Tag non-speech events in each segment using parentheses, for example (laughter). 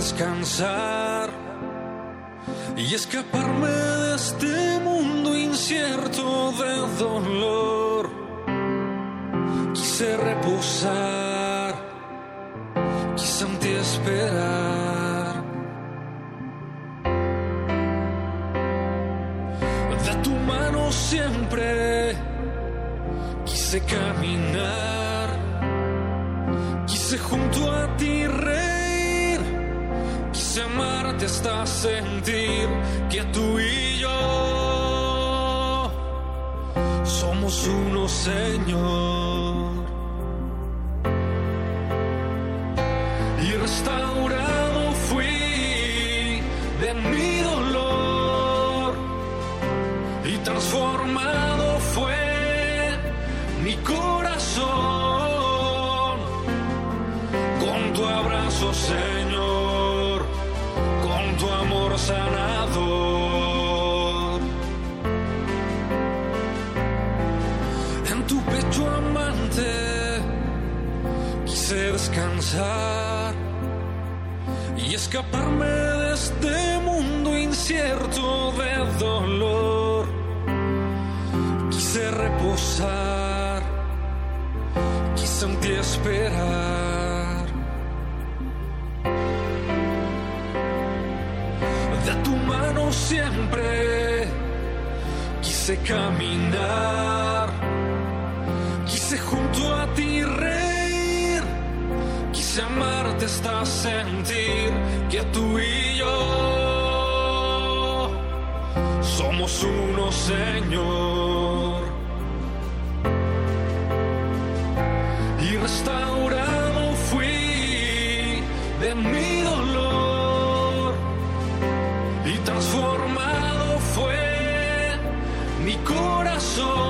Descansar y escaparme de este mundo incierto de dolor. Quise reposar, quise ante esperar. De tu mano siempre quise caminar, hasta sentir que tú y yo somos uno, Señor. Y escaparme de este mundo incierto de dolor. Quise reposar, quise en ti esperar. De tu mano siempre quise caminar, amarte hasta sentir que tú y yo somos uno, Señor. Y restaurado fui de mi dolor y transformado fue mi corazón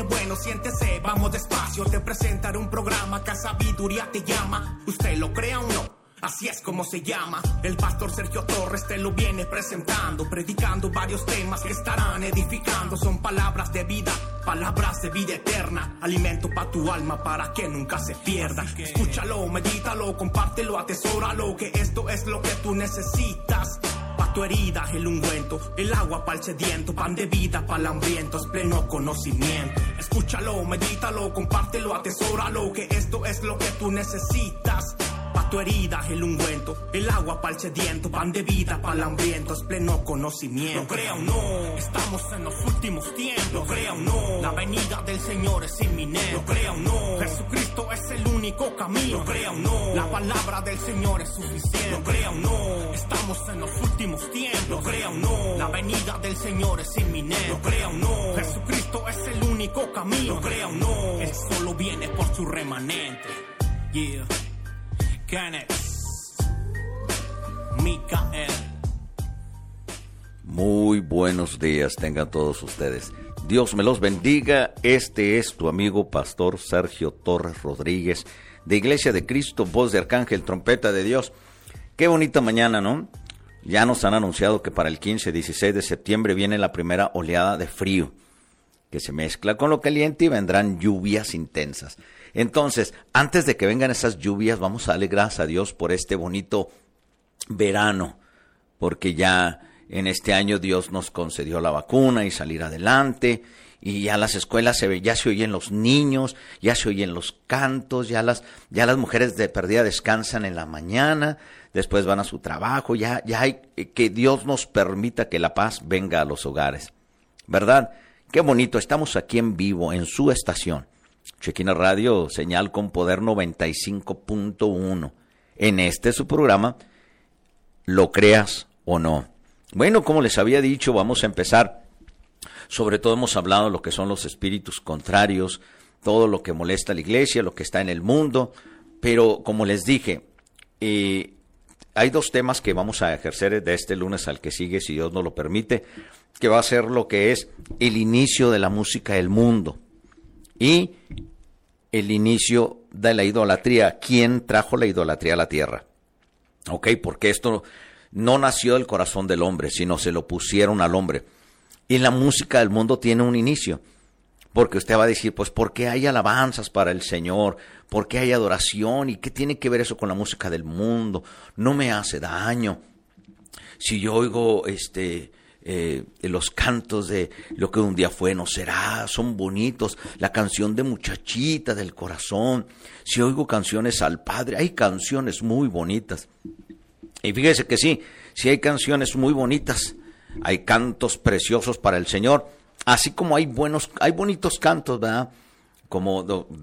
viene, bueno, siéntese, vamos despacio. Te presentaré un programa que a sabiduría te llama. Usted lo crea o no. Así es como se llama. El pastor Sergio Torres te lo viene presentando, predicando varios temas que estarán edificando. Son palabras de vida, palabras de vida eterna. Alimento para tu alma para que nunca se pierda. Escúchalo, medítalo, compártelo, atesóralo. Que esto es lo que tú necesitas. Pa' tu herida el ungüento, el agua pa'l sediento, pan de vida pa'l hambriento, es pleno conocimiento. Escúchalo, medítalo, compártelo, atesóralo, que esto es lo que tú necesitas. Pa' tu herida el ungüento, el agua pa'l sediento, pan de vida pa'l hambriento, es pleno conocimiento. Lo crea o no, estamos en los últimos tiempos. Lo crea o no, la venida del Señor es inminente. Lo crea o no, Jesucristo es el único camino. Lo crea o no, la palabra del Señor es suficiente. Lo crea o no, estamos en los últimos tiempos. Lo crea o no, la venida del Señor es inminente. Lo crea o no, Jesucristo es el único camino. Lo crea o no, Él solo viene por su remanente. Yeah. Kenneth, Mikael. Muy buenos días tengan todos ustedes. Dios me los bendiga. Este es tu amigo pastor Sergio Torres Rodríguez de Iglesia de Cristo, voz de Arcángel, trompeta de Dios. Qué bonita mañana, ¿no? Ya nos han anunciado que para el 15-16 de septiembre viene la primera oleada de frío, que se mezcla con lo caliente y vendrán lluvias intensas. Entonces, antes de que vengan esas lluvias, vamos a darle gracias a Dios por este bonito verano, porque ya en este año Dios nos concedió la vacuna y salir adelante, y ya las escuelas se ve, ya se oyen los niños, ya se oyen los cantos, ya las, ya las mujeres de perdida descansan en la mañana, después van a su trabajo, ya, ya hay que Dios nos permita que la paz venga a los hogares. ¿Verdad? Qué bonito, estamos aquí en vivo, en su estación. Chequina Radio, señal con poder 95.1. En este su programa, lo creas o no. Bueno, como les había dicho, vamos a empezar. Sobre todo hemos hablado de lo que son los espíritus contrarios, todo lo que molesta a la iglesia, lo que está en el mundo. Pero como les dije, eh, hay dos temas que vamos a ejercer de este lunes al que sigue, si Dios nos lo permite, que va a ser lo que es el inicio de la música del mundo y el inicio de la idolatría. ¿Quién trajo la idolatría a la tierra? Ok, porque esto no nació del corazón del hombre, sino se lo pusieron al hombre. Y la música del mundo tiene un inicio. Porque usted va a decir, pues, ¿por qué hay alabanzas para el Señor? ¿Por qué hay adoración? ¿Y qué tiene que ver eso con la música del mundo? No me hace daño. Si yo oigo este, eh, los cantos de lo que un día fue, no será, son bonitos. La canción de muchachita del corazón. Si oigo canciones al Padre, hay canciones muy bonitas. Y fíjese que sí, sí hay canciones muy bonitas, hay cantos preciosos para el Señor, así como hay buenos, hay bonitos cantos, ¿verdad? Como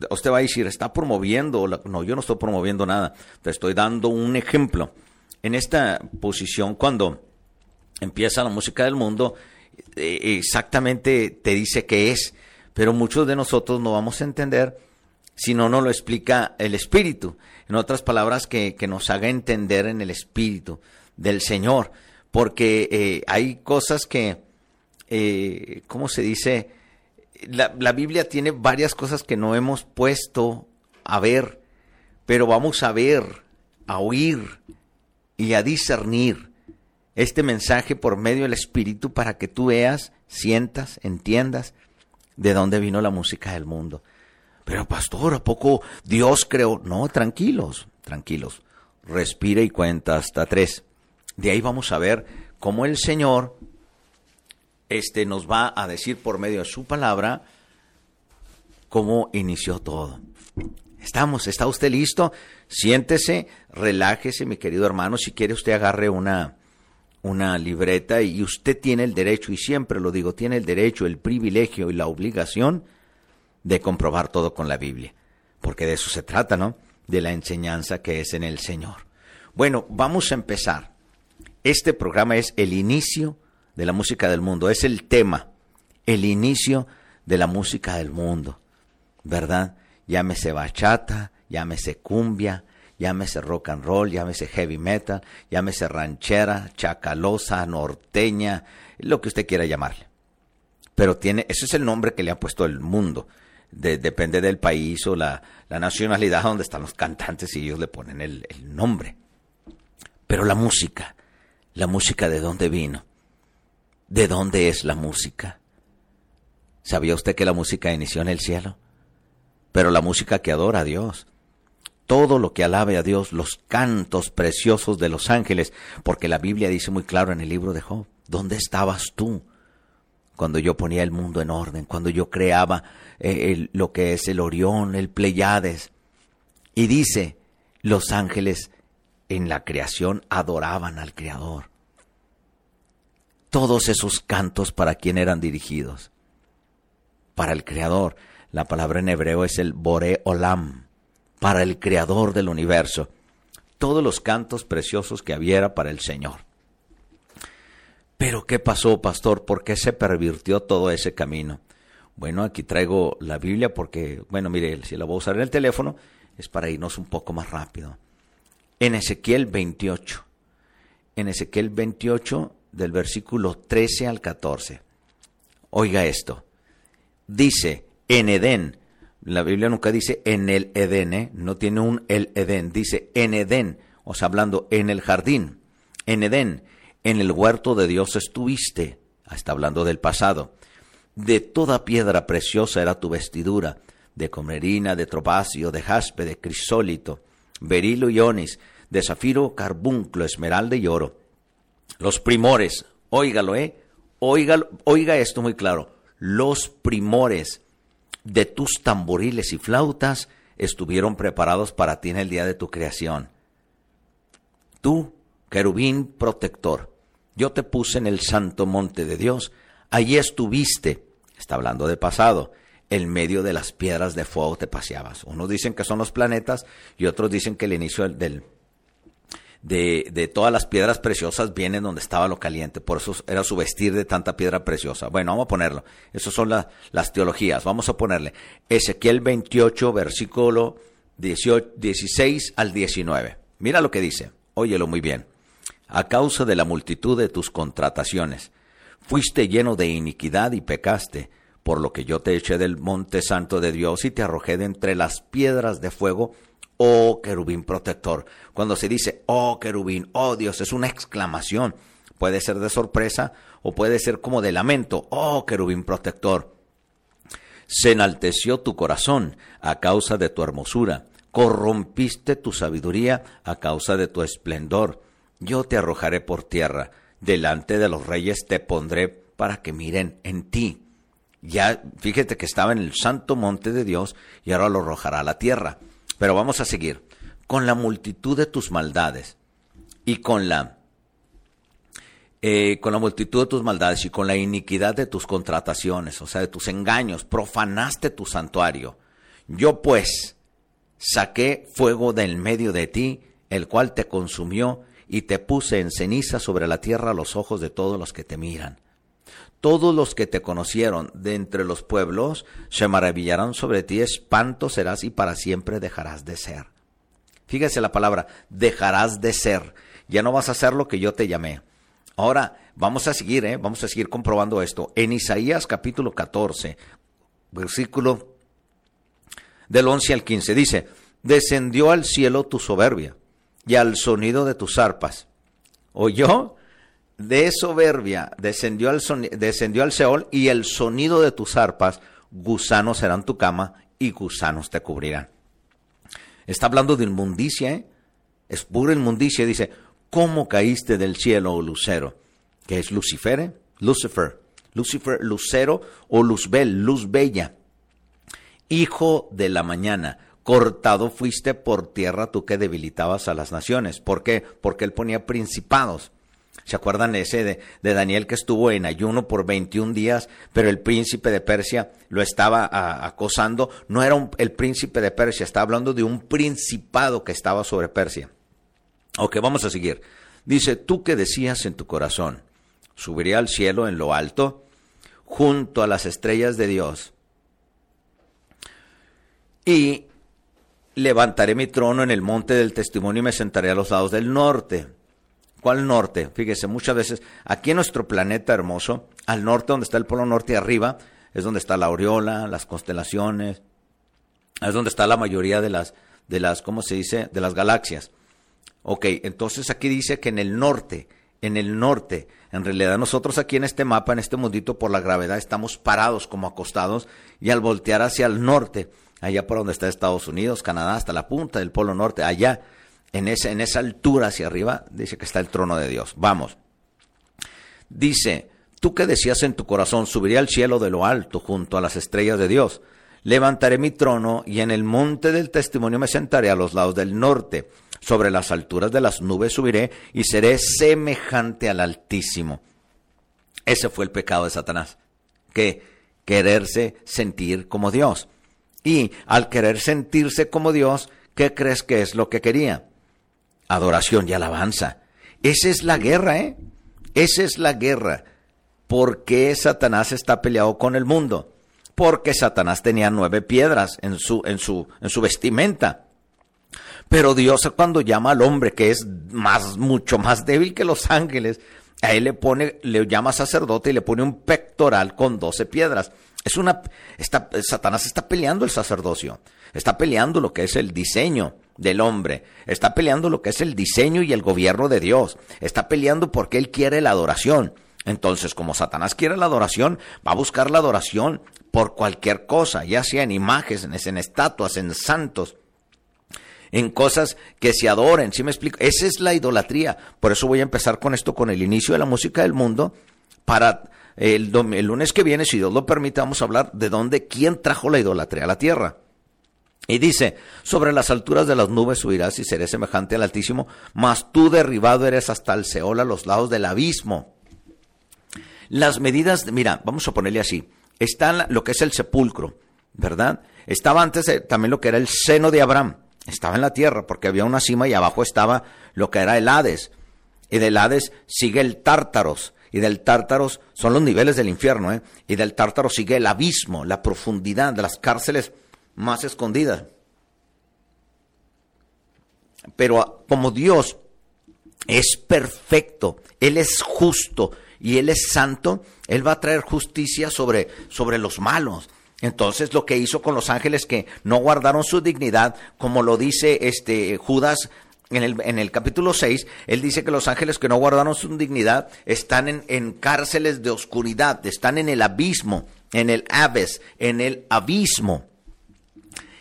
usted va a decir, está promoviendo, no, yo no estoy promoviendo nada, te estoy dando un ejemplo. En esta posición, cuando empieza la música del mundo, eh, exactamente te dice qué es, pero muchos de nosotros no vamos a entender si no nos lo explica el Espíritu. En otras palabras, que, nos haga entender en el Espíritu del Señor. Porque eh, hay cosas que, eh, ¿cómo se dice? La, la Biblia tiene varias cosas que no hemos puesto a ver, pero vamos a ver, a oír y a discernir este mensaje por medio del Espíritu para que tú veas, sientas, entiendas de dónde vino la música del mundo. Pero pastor, ¿a poco Dios creó? No, tranquilos, tranquilos. Respira y cuenta hasta tres. De ahí vamos a ver cómo el Señor este, nos va a decir por medio de su palabra cómo inició todo. Estamos, ¿está usted listo? Siéntese, relájese, mi querido hermano. Si quiere usted agarre una, una libreta y usted tiene el derecho, y siempre lo digo, tiene el derecho, el privilegio y la obligación de comprobar todo con la Biblia, porque de eso se trata, ¿no? De la enseñanza que es en el Señor. Bueno, vamos a empezar. Este programa es el inicio de la música del mundo, es el tema, el inicio de la música del mundo, ¿verdad? Llámese bachata, llámese cumbia, llámese rock and roll, llámese heavy metal, llámese ranchera, chacalosa, norteña, lo que usted quiera llamarle. Pero tiene, ese es el nombre que le ha puesto el mundo depende del país o la, nacionalidad donde están los cantantes y ellos le ponen el, el nombre. Pero la música, la música de dónde vino, de dónde es la música. ¿Sabía usted que la música inició en el cielo? Pero la música que adora a Dios, todo lo que alabe a Dios, los cantos preciosos de los ángeles, porque la Biblia dice muy claro en el libro de Job, ¿dónde estabas tú? cuando yo ponía el mundo en orden, cuando yo creaba eh, lo que es el Orión, el Pleiades. Y dice, los ángeles en la creación adoraban al Creador. Todos esos cantos para quién eran dirigidos. Para el Creador. La palabra en hebreo es el Bore Olam, para el Creador del universo. Todos los cantos preciosos que hubiera para el Señor. Pero ¿qué pasó, pastor? ¿Por qué se pervirtió todo ese camino? Bueno, aquí traigo la Biblia porque, bueno, mire, si la voy a usar en el teléfono, es para irnos un poco más rápido. En Ezequiel 28, en Ezequiel 28, del versículo 13 al 14. Oiga esto. Dice, en Edén, la Biblia nunca dice en el Edén, ¿eh? no tiene un el Edén, dice en Edén, o sea, hablando en el jardín, en Edén en el huerto de Dios estuviste, está hablando del pasado. De toda piedra preciosa era tu vestidura, de comerina, de tropacio, de jaspe, de crisólito, berilo y onis, de zafiro, carbunclo, esmeralda y oro. Los primores, óigalo, ¿eh? Óigalo, oiga esto muy claro. Los primores de tus tamboriles y flautas estuvieron preparados para ti en el día de tu creación. Tú, querubín protector, yo te puse en el santo monte de Dios, allí estuviste, está hablando de pasado, en medio de las piedras de fuego te paseabas. Unos dicen que son los planetas y otros dicen que el inicio del, de, de, todas las piedras preciosas viene donde estaba lo caliente, por eso era su vestir de tanta piedra preciosa. Bueno, vamos a ponerlo. Esas son las teologías. Vamos a ponerle Ezequiel 28, versículo 16 al 19. Mira lo que dice. óyelo muy bien, a causa de la multitud de tus contrataciones. Fuiste lleno de iniquidad y pecaste, por lo que yo te eché del monte santo de Dios y te arrojé de entre las piedras de fuego, oh querubín protector. Cuando se dice, oh querubín, oh Dios, es una exclamación. Puede ser de sorpresa o puede ser como de lamento, oh querubín protector. Se enalteció tu corazón a causa de tu hermosura, corrompiste tu sabiduría a causa de tu esplendor. Yo te arrojaré por tierra, delante de los reyes te pondré para que miren en ti. Ya fíjate que estaba en el santo monte de Dios y ahora lo arrojará a la tierra. Pero vamos a seguir. Con la multitud de tus maldades y con la eh, con la multitud de tus maldades y con la iniquidad de tus contrataciones, o sea, de tus engaños, profanaste tu santuario. Yo pues saqué fuego del medio de ti, el cual te consumió, y te puse en ceniza sobre la tierra a los ojos de todos los que te miran. Todos los que te conocieron de entre los pueblos se maravillarán sobre ti, espanto serás y para siempre dejarás de ser. Fíjese la palabra, dejarás de ser. Ya no vas a ser lo que yo te llamé. Ahora, vamos a seguir, ¿eh? vamos a seguir comprobando esto. En Isaías capítulo 14, versículo del 11 al 15, dice, descendió al cielo tu soberbia y al sonido de tus arpas. ¿Oyó? De soberbia descendió al, descendió al Seol y el sonido de tus arpas, gusanos serán tu cama y gusanos te cubrirán. Está hablando de inmundicia, ¿eh? Es pura inmundicia. Dice, ¿Cómo caíste del cielo, oh lucero? ¿Qué es Lucifer? Eh? Lucifer. Lucifer, lucero o luzbel, luz bella. Hijo de la mañana, cortado fuiste por tierra tú que debilitabas a las naciones. ¿Por qué? Porque él ponía principados. ¿Se acuerdan ese de, Daniel que estuvo en ayuno por 21 días, pero el príncipe de Persia lo estaba acosando? No era el príncipe de Persia, estaba hablando de un principado que estaba sobre Persia. Ok, vamos a seguir. Dice, tú que decías en tu corazón, subiré al cielo en lo alto, junto a las estrellas de Dios, y levantaré mi trono en el monte del testimonio y me sentaré a los lados del norte. ¿Cuál norte? Fíjese, muchas veces aquí en nuestro planeta hermoso, al norte donde está el polo norte arriba, es donde está la aureola, las constelaciones, es donde está la mayoría de las, de las, ¿cómo se dice? De las galaxias. Ok, entonces aquí dice que en el norte, en el norte, en realidad nosotros aquí en este mapa, en este mundito, por la gravedad, estamos parados como acostados y al voltear hacia el norte, allá por donde está Estados Unidos, Canadá, hasta la punta del Polo Norte, allá, en esa, en esa altura hacia arriba, dice que está el trono de Dios. Vamos. Dice, tú que decías en tu corazón, subiré al cielo de lo alto junto a las estrellas de Dios. Levantaré mi trono y en el monte del testimonio me sentaré a los lados del norte sobre las alturas de las nubes subiré y seré semejante al Altísimo. Ese fue el pecado de Satanás, que quererse sentir como Dios. Y al querer sentirse como Dios, ¿qué crees que es lo que quería? Adoración y alabanza. Esa es la guerra, ¿eh? Esa es la guerra. ¿Por qué Satanás está peleado con el mundo? Porque Satanás tenía nueve piedras en su, en su, en su vestimenta. Pero Dios cuando llama al hombre que es más, mucho más débil que los ángeles, a él le pone, le llama sacerdote y le pone un pectoral con doce piedras. Es una, está, Satanás está peleando el sacerdocio, está peleando lo que es el diseño del hombre, está peleando lo que es el diseño y el gobierno de Dios, está peleando porque él quiere la adoración. Entonces, como Satanás quiere la adoración, va a buscar la adoración por cualquier cosa, ya sea en imágenes, en estatuas, en santos en cosas que se adoren, ¿sí me explico? Esa es la idolatría. Por eso voy a empezar con esto, con el inicio de la música del mundo, para el, el lunes que viene, si Dios lo permite, vamos a hablar de dónde, quién trajo la idolatría a la tierra. Y dice, sobre las alturas de las nubes subirás y seré semejante al Altísimo, mas tú derribado eres hasta el Seol a los lados del abismo. Las medidas, mira, vamos a ponerle así, está lo que es el sepulcro, ¿verdad? Estaba antes también lo que era el seno de Abraham. Estaba en la tierra porque había una cima y abajo estaba lo que era el Hades. Y del Hades sigue el Tártaros. Y del Tártaros son los niveles del infierno. ¿eh? Y del Tártaro sigue el abismo, la profundidad de las cárceles más escondidas. Pero como Dios es perfecto, Él es justo y Él es santo, Él va a traer justicia sobre, sobre los malos. Entonces lo que hizo con los ángeles que no guardaron su dignidad, como lo dice este Judas en el, en el capítulo 6, él dice que los ángeles que no guardaron su dignidad están en, en cárceles de oscuridad, están en el abismo, en el aves, en el abismo.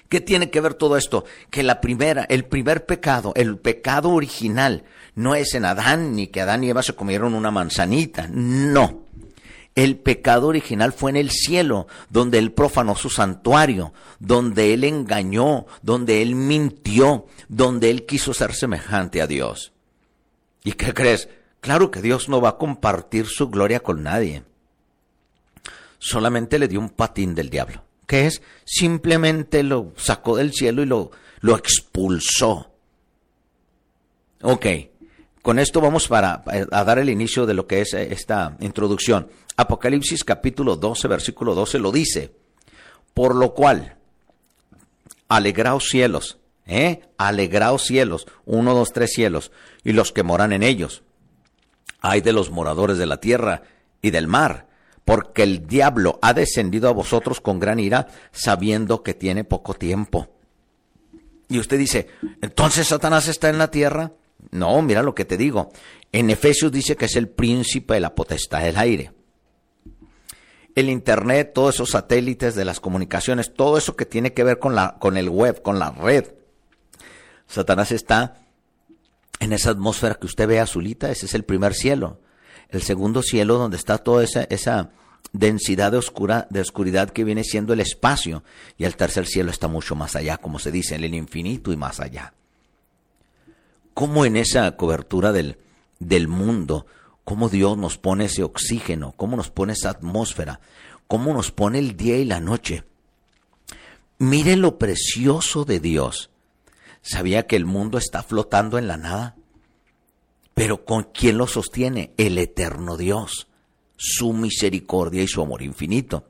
¿Qué tiene que ver todo esto? Que la primera, el primer pecado, el pecado original, no es en Adán, ni que Adán y Eva se comieron una manzanita, no. El pecado original fue en el cielo, donde él profanó su santuario, donde él engañó, donde él mintió, donde él quiso ser semejante a Dios. ¿Y qué crees? Claro que Dios no va a compartir su gloria con nadie. Solamente le dio un patín del diablo que es simplemente lo sacó del cielo y lo, lo expulsó. Ok, con esto vamos para, a dar el inicio de lo que es esta introducción. Apocalipsis capítulo 12, versículo 12 lo dice. Por lo cual, alegraos cielos, ¿eh? Alegraos cielos, uno, dos, tres cielos, y los que moran en ellos. Hay de los moradores de la tierra y del mar, porque el diablo ha descendido a vosotros con gran ira, sabiendo que tiene poco tiempo. Y usted dice, ¿entonces Satanás está en la tierra? No, mira lo que te digo. En Efesios dice que es el príncipe de la potestad del aire. El Internet, todos esos satélites de las comunicaciones, todo eso que tiene que ver con, la, con el web, con la red. Satanás está en esa atmósfera que usted ve azulita, ese es el primer cielo el segundo cielo donde está toda esa, densidad de, oscura, de oscuridad que viene siendo el espacio, y el tercer cielo está mucho más allá, como se dice, en el infinito y más allá. ¿Cómo en esa cobertura del mundo, cómo Dios nos pone ese oxígeno, cómo nos pone esa atmósfera, cómo nos pone el día y la noche? Mire lo precioso de Dios. ¿Sabía que el mundo está flotando en la nada? Pero ¿con quién lo sostiene? El eterno Dios, su misericordia y su amor infinito.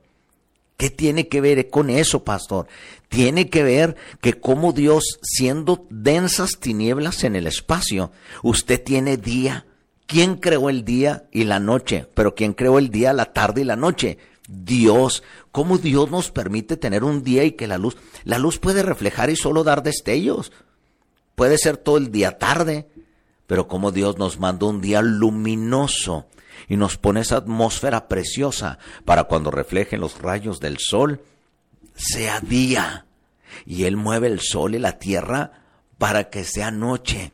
¿Qué tiene que ver con eso, pastor? Tiene que ver que como Dios, siendo densas tinieblas en el espacio, usted tiene día. ¿Quién creó el día y la noche? Pero ¿quién creó el día, la tarde y la noche? Dios. ¿Cómo Dios nos permite tener un día y que la luz, la luz puede reflejar y solo dar destellos? Puede ser todo el día tarde, pero como Dios nos mandó un día luminoso y nos pone esa atmósfera preciosa para cuando reflejen los rayos del sol, sea día. Y Él mueve el sol y la tierra para que sea noche.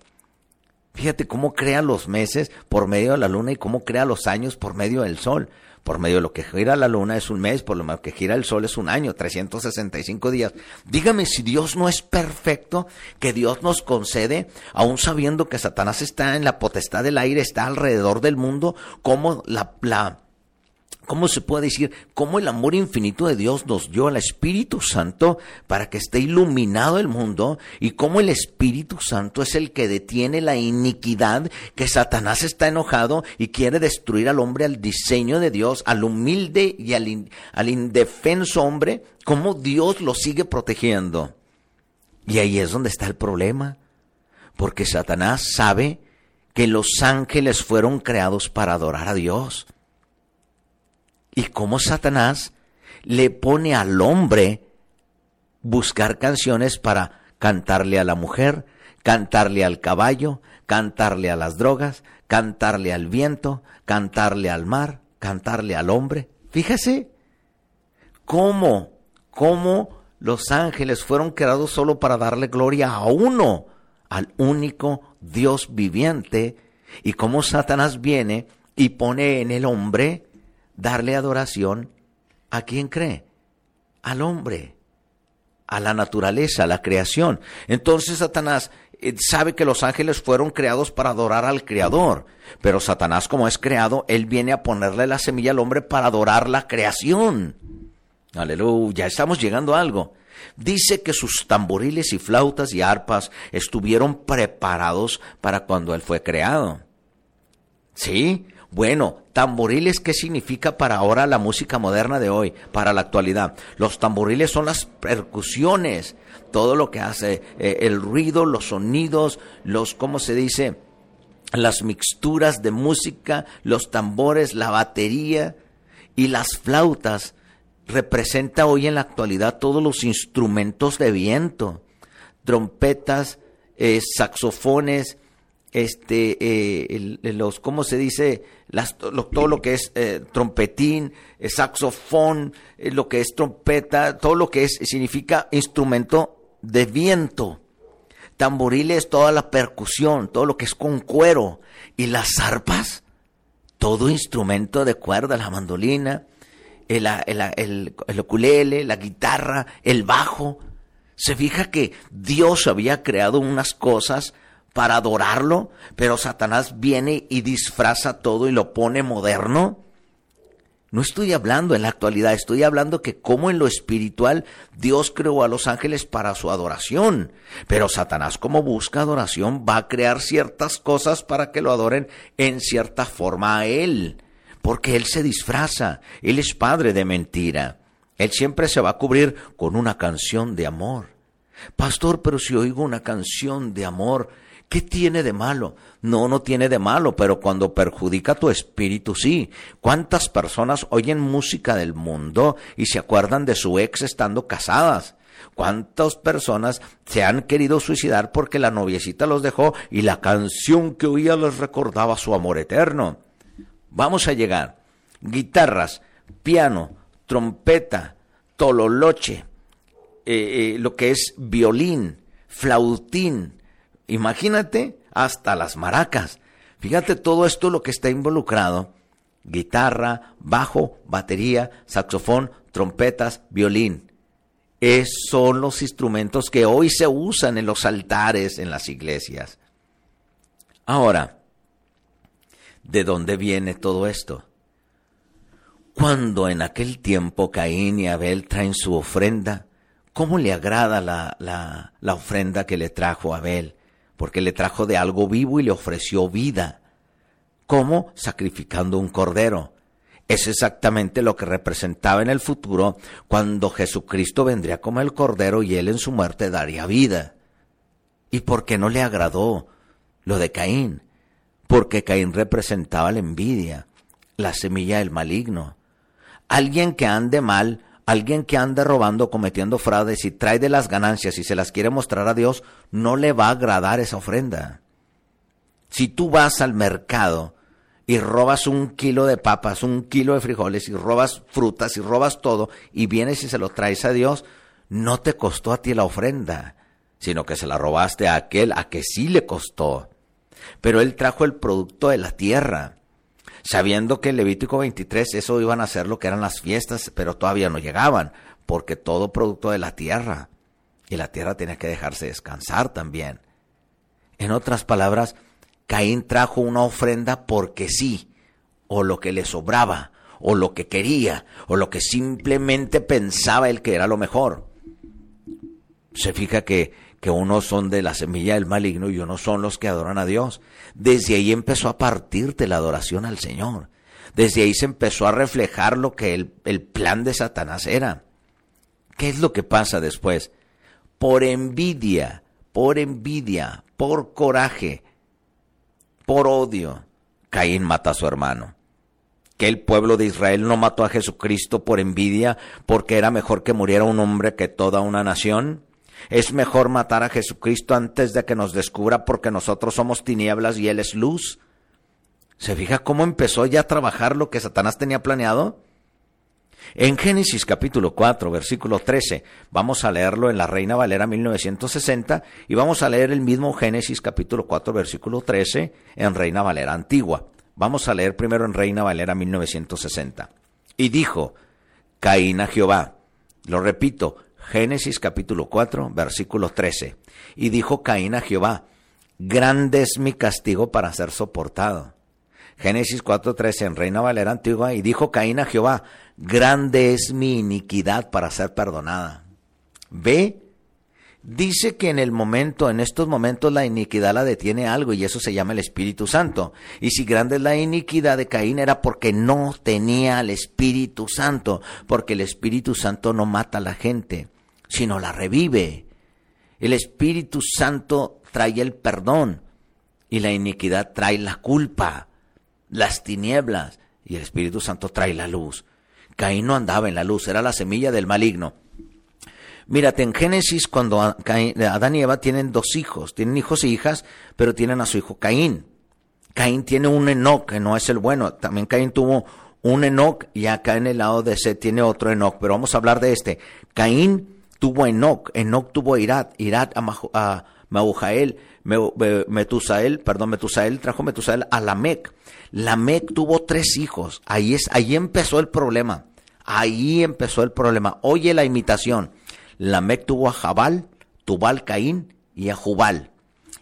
Fíjate cómo crea los meses por medio de la luna y cómo crea los años por medio del sol por medio de lo que gira la luna es un mes, por lo que gira el sol es un año, 365 días. Dígame si Dios no es perfecto, que Dios nos concede, aún sabiendo que Satanás está en la potestad del aire, está alrededor del mundo, como la, la ¿Cómo se puede decir? ¿Cómo el amor infinito de Dios nos dio al Espíritu Santo para que esté iluminado el mundo? Y cómo el Espíritu Santo es el que detiene la iniquidad que Satanás está enojado y quiere destruir al hombre al diseño de Dios, al humilde y al, indefenso hombre, cómo Dios lo sigue protegiendo. Y ahí es donde está el problema, porque Satanás sabe que los ángeles fueron creados para adorar a Dios y cómo Satanás le pone al hombre buscar canciones para cantarle a la mujer, cantarle al caballo, cantarle a las drogas, cantarle al viento, cantarle al mar, cantarle al hombre. Fíjese cómo, cómo los ángeles fueron creados solo para darle gloria a uno, al único Dios viviente, y cómo Satanás viene y pone en el hombre darle adoración a quien cree, al hombre, a la naturaleza, a la creación. Entonces Satanás eh, sabe que los ángeles fueron creados para adorar al Creador, pero Satanás como es creado, él viene a ponerle la semilla al hombre para adorar la creación. Aleluya, estamos llegando a algo. Dice que sus tamboriles y flautas y arpas estuvieron preparados para cuando él fue creado. ¿Sí? Bueno, tamboriles, ¿qué significa para ahora la música moderna de hoy, para la actualidad? Los tamboriles son las percusiones, todo lo que hace eh, el ruido, los sonidos, los, ¿cómo se dice? las mixturas de música, los tambores, la batería y las flautas representa hoy en la actualidad todos los instrumentos de viento, trompetas, eh, saxofones, este, eh, los, ¿cómo se dice? Las, todo lo que es eh, trompetín, saxofón, lo que es trompeta, todo lo que es, significa instrumento de viento. Tamboriles, toda la percusión, todo lo que es con cuero. Y las arpas, todo instrumento de cuerda, la mandolina, el, el, el, ukulele, la guitarra, el bajo. Se fija que Dios había creado unas cosas para adorarlo, pero Satanás viene y disfraza todo y lo pone moderno. No estoy hablando en la actualidad, estoy hablando que como en lo espiritual Dios creó a los ángeles para su adoración, pero Satanás como busca adoración va a crear ciertas cosas para que lo adoren en cierta forma a Él porque Él se disfraza, Él es padre de mentira. Él siempre se va a cubrir con una canción de amor. Pastor, pero si oigo una canción de amor, ¿qué tiene de malo? No, no tiene de malo, pero cuando perjudica tu espíritu, sí. ¿Cuántas personas oyen música del mundo y se acuerdan de su ex estando casadas? ¿Cuántas personas se han querido suicidar porque la noviecita los dejó y la canción que oía les recordaba su amor eterno? Vamos a llegar. Guitarras, piano, trompeta, tololoche, eh, eh, lo que es violín, flautín. Imagínate hasta las maracas. Fíjate todo esto lo que está involucrado. Guitarra, bajo, batería, saxofón, trompetas, violín. Esos son los instrumentos que hoy se usan en los altares en las iglesias. Ahora, ¿De dónde viene todo esto? Cuando en aquel tiempo Caín y Abel traen su ofrenda, ¿cómo le agrada la, la, la ofrenda que le trajo Abel? Porque le trajo de algo vivo y le ofreció vida. ¿Cómo? Sacrificando un cordero. Es exactamente lo que representaba en el futuro cuando Jesucristo vendría como el cordero y él en su muerte daría vida. ¿Y por qué no le agradó lo de Caín? porque Caín representaba la envidia, la semilla del maligno. Alguien que ande mal, alguien que ande robando, cometiendo fraudes y trae de las ganancias y se las quiere mostrar a Dios, no le va a agradar esa ofrenda. Si tú vas al mercado y robas un kilo de papas, un kilo de frijoles y robas frutas y robas todo y vienes y se lo traes a Dios, no te costó a ti la ofrenda, sino que se la robaste a aquel a que sí le costó pero él trajo el producto de la tierra, sabiendo que Levítico 23 eso iban a ser lo que eran las fiestas, pero todavía no llegaban, porque todo producto de la tierra, y la tierra tenía que dejarse descansar también. En otras palabras, Caín trajo una ofrenda porque sí, o lo que le sobraba, o lo que quería, o lo que simplemente pensaba él que era lo mejor. Se fija que que unos son de la semilla del maligno y unos son los que adoran a Dios. Desde ahí empezó a partirte la adoración al Señor. Desde ahí se empezó a reflejar lo que el, el plan de Satanás era. ¿Qué es lo que pasa después? Por envidia, por envidia, por coraje, por odio, Caín mata a su hermano. Que el pueblo de Israel no mató a Jesucristo por envidia, porque era mejor que muriera un hombre que toda una nación. Es mejor matar a Jesucristo antes de que nos descubra porque nosotros somos tinieblas y Él es luz. ¿Se fija cómo empezó ya a trabajar lo que Satanás tenía planeado? En Génesis capítulo 4, versículo 13, vamos a leerlo en la Reina Valera 1960 y vamos a leer el mismo Génesis capítulo 4, versículo 13 en Reina Valera antigua. Vamos a leer primero en Reina Valera 1960. Y dijo, Caín a Jehová, lo repito, Génesis capítulo 4, versículo 13. Y dijo Caín a Jehová, grande es mi castigo para ser soportado. Génesis 4:13 en Reina Valera Antigua, y dijo Caín a Jehová, grande es mi iniquidad para ser perdonada. Ve, dice que en el momento, en estos momentos la iniquidad la detiene algo y eso se llama el Espíritu Santo. Y si grande es la iniquidad de Caín era porque no tenía el Espíritu Santo, porque el Espíritu Santo no mata a la gente sino la revive. El Espíritu Santo trae el perdón. y la iniquidad trae la culpa, las tinieblas, y el Espíritu Santo trae la luz. Caín no andaba en la luz, era la semilla del maligno. Mírate, en Génesis, cuando Adán y Eva tienen dos hijos, tienen hijos e hijas, pero tienen a su hijo Caín. Caín tiene un Enoch, que no es el bueno. También Caín tuvo un Enoch y acá en el lado de Seth tiene otro Enoch, pero vamos a hablar de este. Caín tuvo Enoch, Enoch tuvo Irat, Irat a, a Mahujael, Metusael, perdón, Metusael trajo Metusael a Lamec. Lamec tuvo tres hijos. Ahí es, ahí empezó el problema. Ahí empezó el problema. Oye la imitación. Lamec tuvo a Jabal, Tubal Caín y a Jubal.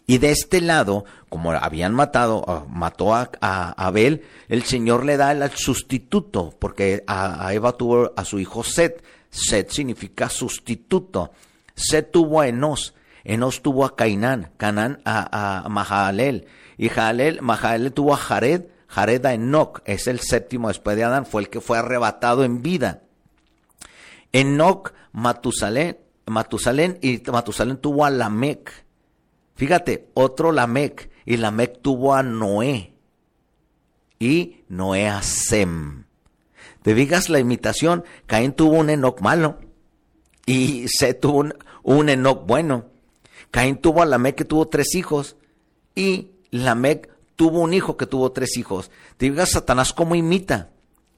Y de este lado, como habían matado, ah, mató a, Abel, el Señor le da el sustituto, porque a, Eva tuvo a su hijo Set. Set significa sustituto. Set tuvo a Enos, Enos tuvo a Cainán, Canán a, a Mahalel, y Mahalel tuvo a Jared, Jared a Enoch, es el séptimo después de Adán, fue el que fue arrebatado en vida. Enoch, Matusalén, Matusalén y Matusalén tuvo a Lamec. Fíjate, otro Lamec, y Lamec tuvo a Noé, y Noé a Sem. Te digas la imitación, Caín tuvo un Enoch malo, y (laughs) Se tuvo un, un Enoch bueno. Caín tuvo a Lamec que tuvo tres hijos y Lamec tuvo un hijo que tuvo tres hijos. Te digas Satanás cómo imita.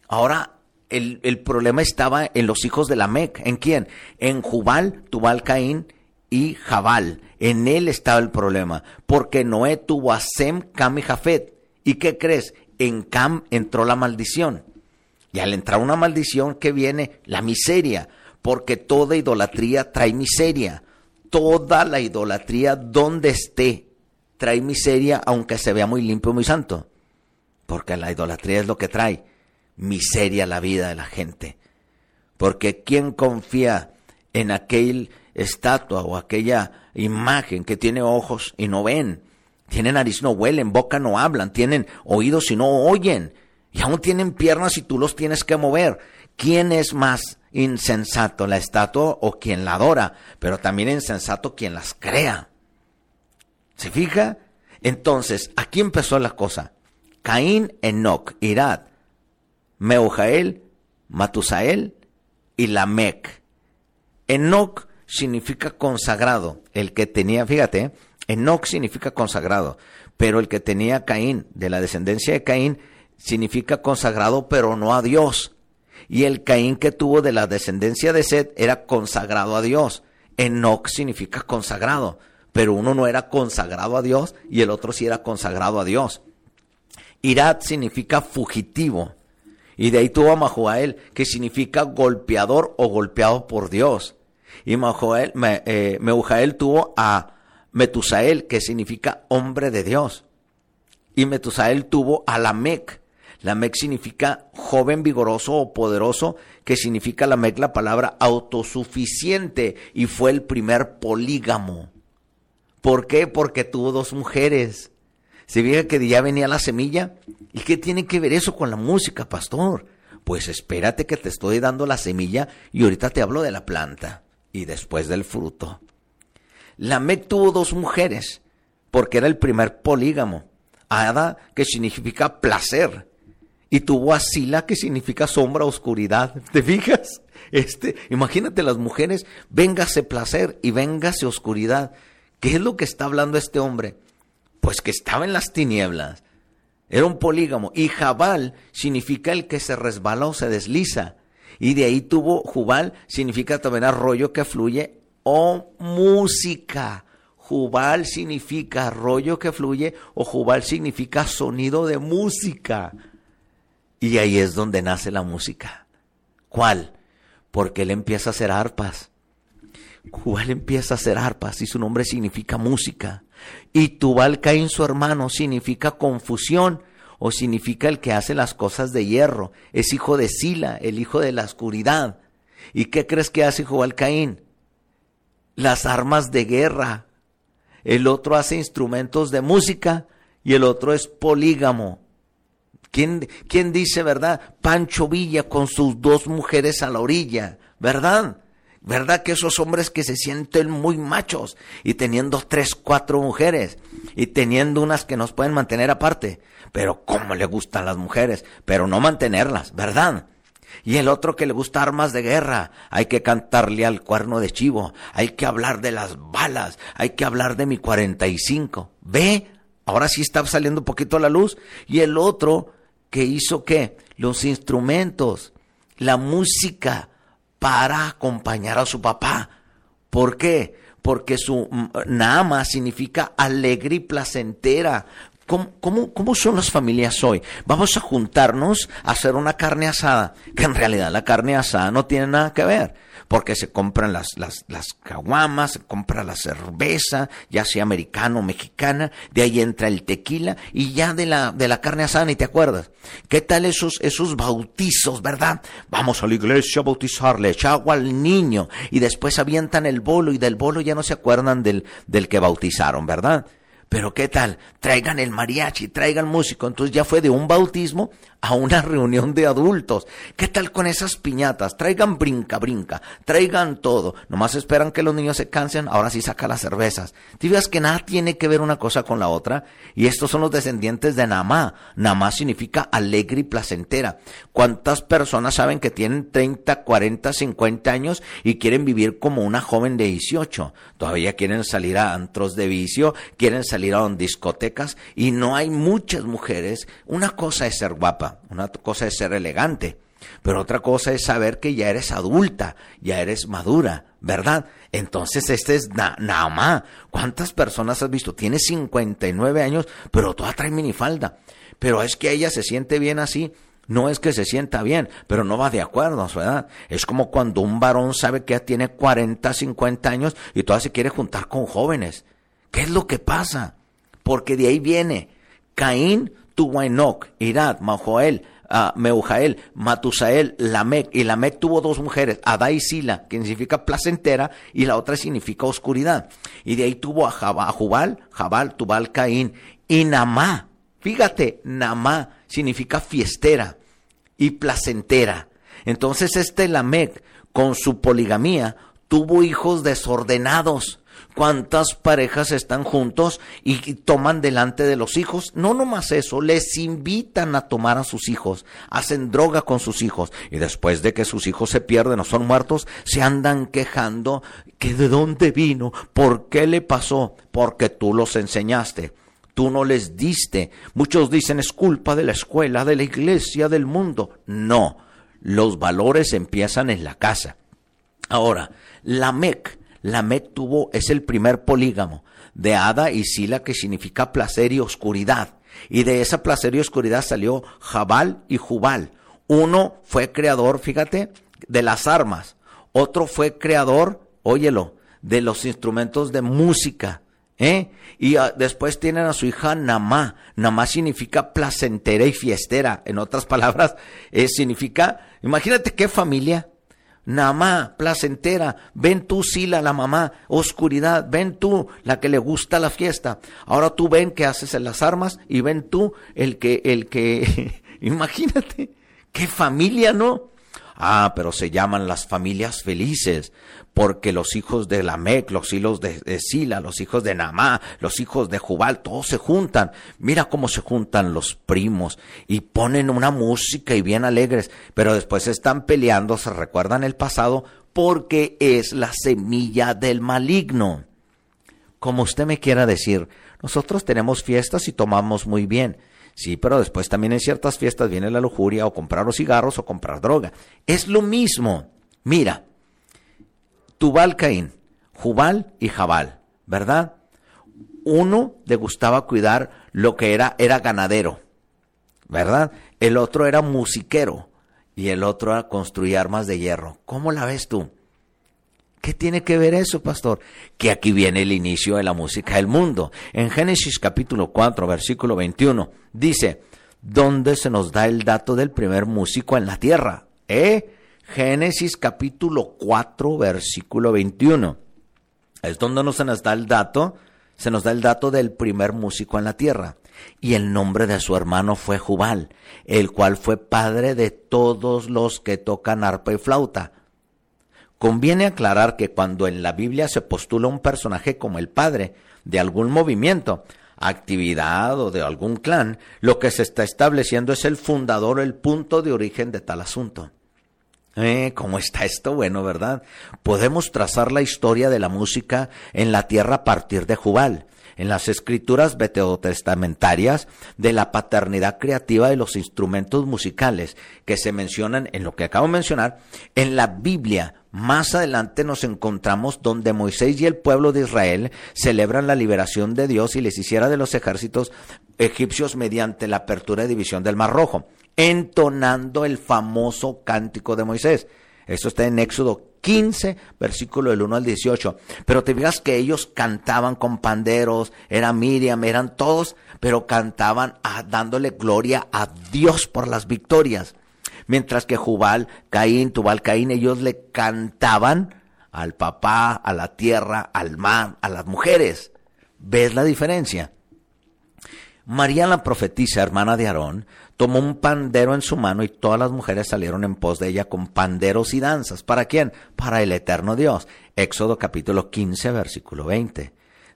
Ahora el, el, problema estaba en los hijos de Lamec. ¿En quién? En Jubal, Tubal, Caín y Jabal. En él estaba el problema. Porque Noé tuvo a Sem, Cam y Jafet. ¿Y qué crees? En Cam entró la maldición. Y al entrar una maldición, ¿qué viene? La miseria. Porque toda idolatría trae miseria toda la idolatría donde esté trae miseria aunque se vea muy limpio, muy santo. Porque la idolatría es lo que trae miseria a la vida de la gente. Porque ¿quién confía en aquel estatua o aquella imagen que tiene ojos y no ven? Tiene nariz no huelen, boca no hablan, tienen oídos y no oyen. Y aún tienen piernas y tú los tienes que mover. ¿Quién es más insensato la estatua o quien la adora, pero también insensato quien las crea. ¿Se fija? Entonces, aquí empezó la cosa. Caín, Enoch, Irad, Meujael, Matusael y Lamec. Enoch significa consagrado, el que tenía, fíjate, Enoch significa consagrado, pero el que tenía Caín, de la descendencia de Caín, significa consagrado, pero no a Dios, y el Caín que tuvo de la descendencia de Seth era consagrado a Dios. Enoch significa consagrado, pero uno no era consagrado a Dios y el otro sí era consagrado a Dios. Irat significa fugitivo. Y de ahí tuvo a Mahuael, que significa golpeador o golpeado por Dios. Y Mahuael, me, eh, tuvo a Metusael, que significa hombre de Dios. Y Metusael tuvo a Lamec, Lamec significa joven, vigoroso o poderoso, que significa Lamec la palabra autosuficiente y fue el primer polígamo. ¿Por qué? Porque tuvo dos mujeres. Se veía que ya venía la semilla. ¿Y qué tiene que ver eso con la música, pastor? Pues espérate que te estoy dando la semilla y ahorita te hablo de la planta y después del fruto. Lamec tuvo dos mujeres porque era el primer polígamo. Ada, que significa placer, y tuvo a Sila, que significa sombra, oscuridad. (laughs) ¿Te fijas? Este, imagínate las mujeres, véngase placer y véngase oscuridad. ¿Qué es lo que está hablando este hombre? Pues que estaba en las tinieblas. Era un polígamo. Y Jabal significa el que se resbala o se desliza. Y de ahí tuvo Jubal, significa también arroyo que fluye o música. Jubal significa arroyo que fluye o Jubal significa sonido de música. Y ahí es donde nace la música. ¿Cuál? Porque él empieza a hacer arpas. Jubal empieza a hacer arpas y su nombre significa música. Y Tubal Caín, su hermano, significa confusión o significa el que hace las cosas de hierro. Es hijo de Sila, el hijo de la oscuridad. ¿Y qué crees que hace Jubal Caín? Las armas de guerra. El otro hace instrumentos de música y el otro es polígamo. ¿Quién, dice, verdad? Pancho Villa con sus dos mujeres a la orilla, ¿verdad? ¿Verdad que esos hombres que se sienten muy machos y teniendo tres, cuatro mujeres y teniendo unas que nos pueden mantener aparte? Pero cómo le gustan las mujeres, pero no mantenerlas, ¿verdad? Y el otro que le gusta armas de guerra, hay que cantarle al cuerno de chivo, hay que hablar de las balas, hay que hablar de mi 45. ¿Ve? Ahora sí está saliendo un poquito la luz. Y el otro que hizo qué? Los instrumentos, la música para acompañar a su papá. ¿Por qué? Porque su nama significa alegre y placentera. ¿Cómo, cómo, cómo son las familias hoy? Vamos a juntarnos a hacer una carne asada, que en realidad la carne asada no tiene nada que ver porque se compran las, las, las caguamas, se compra la cerveza, ya sea americana o mexicana, de ahí entra el tequila y ya de la, de la carne asada ni te acuerdas. ¿Qué tal esos, esos bautizos, verdad? Vamos a la iglesia a bautizarle, echa agua al niño y después avientan el bolo y del bolo ya no se acuerdan del, del que bautizaron, ¿verdad? Pero ¿qué tal? Traigan el mariachi, traigan músico. Entonces ya fue de un bautismo a una reunión de adultos. ¿Qué tal con esas piñatas? Traigan brinca, brinca, traigan todo. Nomás esperan que los niños se cansen, ahora sí saca las cervezas. Fijas que nada tiene que ver una cosa con la otra. Y estos son los descendientes de Namá. Namá significa alegre y placentera. ¿Cuántas personas saben que tienen 30, 40, 50 años y quieren vivir como una joven de 18? Todavía quieren salir a antros de vicio, quieren salir a discotecas y no hay muchas mujeres. Una cosa es ser guapa una cosa es ser elegante, pero otra cosa es saber que ya eres adulta, ya eres madura, ¿verdad? Entonces este es nada más. ¿Cuántas personas has visto? Tiene 59 años, pero toda trae minifalda. Pero es que ella se siente bien así. No es que se sienta bien, pero no va de acuerdo, ¿verdad? Es como cuando un varón sabe que ya tiene 40, 50 años y todavía se quiere juntar con jóvenes. ¿Qué es lo que pasa? Porque de ahí viene. Caín tuvo a Enoch, Irad, Majoel, uh, Meujael, Matusael, Lamec, y Lamec tuvo dos mujeres, Ada y Sila, que significa placentera, y la otra significa oscuridad. Y de ahí tuvo a, Jubal, Jabal, Tubal, Caín, y Namá. Fíjate, Namá significa fiestera y placentera. Entonces este Lamec, con su poligamía, tuvo hijos desordenados cuántas parejas están juntos y toman delante de los hijos. No nomás eso, les invitan a tomar a sus hijos, hacen droga con sus hijos y después de que sus hijos se pierden o son muertos, se andan quejando que de dónde vino, por qué le pasó, porque tú los enseñaste. Tú no les diste. Muchos dicen es culpa de la escuela, de la iglesia, del mundo. No, los valores empiezan en la casa. Ahora, la MEC Lamec tuvo, es el primer polígamo de Ada y Sila que significa placer y oscuridad. Y de esa placer y oscuridad salió Jabal y Jubal. Uno fue creador, fíjate, de las armas. Otro fue creador, óyelo, de los instrumentos de música. ¿Eh? Y ah, después tienen a su hija Namá. Namá significa placentera y fiestera. En otras palabras, eh, significa, imagínate qué familia Namá, placentera, ven tú, Sila, la mamá, oscuridad, ven tú, la que le gusta la fiesta. Ahora tú ven que haces en las armas y ven tú el que, el que, (laughs) imagínate, qué familia, ¿no? Ah, pero se llaman las familias felices, porque los hijos de Lamec, los hijos de, Sila, los hijos de Namá, los hijos de Jubal, todos se juntan. Mira cómo se juntan los primos y ponen una música y bien alegres, pero después están peleando, se recuerdan el pasado, porque es la semilla del maligno. Como usted me quiera decir, nosotros tenemos fiestas y tomamos muy bien. Sí, pero después también en ciertas fiestas viene la lujuria o comprar los cigarros o comprar droga. Es lo mismo. Mira, Tubal Caín, Jubal y Jabal, ¿verdad? Uno le gustaba cuidar lo que era, era ganadero, ¿verdad? El otro era musiquero y el otro era construir armas de hierro. ¿Cómo la ves tú? ¿Qué tiene que ver eso, pastor? Que aquí viene el inicio de la música del mundo. En Génesis capítulo 4, versículo 21, dice, ¿dónde se nos da el dato del primer músico en la tierra? ¿Eh? Génesis capítulo 4, versículo 21. Es donde no se nos da el dato, se nos da el dato del primer músico en la tierra. Y el nombre de su hermano fue Jubal, el cual fue padre de todos los que tocan arpa y flauta Conviene aclarar que cuando en la Biblia se postula un personaje como el padre de algún movimiento, actividad o de algún clan, lo que se está estableciendo es el fundador, el punto de origen de tal asunto. Eh, ¿Cómo está esto? Bueno, ¿verdad? Podemos trazar la historia de la música en la tierra a partir de Jubal, en las escrituras veterotestamentarias de la paternidad creativa de los instrumentos musicales que se mencionan en lo que acabo de mencionar, en la Biblia más adelante nos encontramos donde Moisés y el pueblo de Israel celebran la liberación de Dios y les hiciera de los ejércitos egipcios mediante la apertura y división del Mar Rojo, entonando el famoso cántico de Moisés. Esto está en Éxodo 15, versículo del 1 al 18. Pero te fijas que ellos cantaban con panderos, era Miriam, eran todos, pero cantaban dándole gloria a Dios por las victorias mientras que Jubal, Caín, Tubal, Caín, ellos le cantaban al papá, a la tierra, al mar, a las mujeres. ¿Ves la diferencia? María la profetisa, hermana de Aarón, tomó un pandero en su mano y todas las mujeres salieron en pos de ella con panderos y danzas. ¿Para quién? Para el eterno Dios. Éxodo capítulo 15, versículo 20.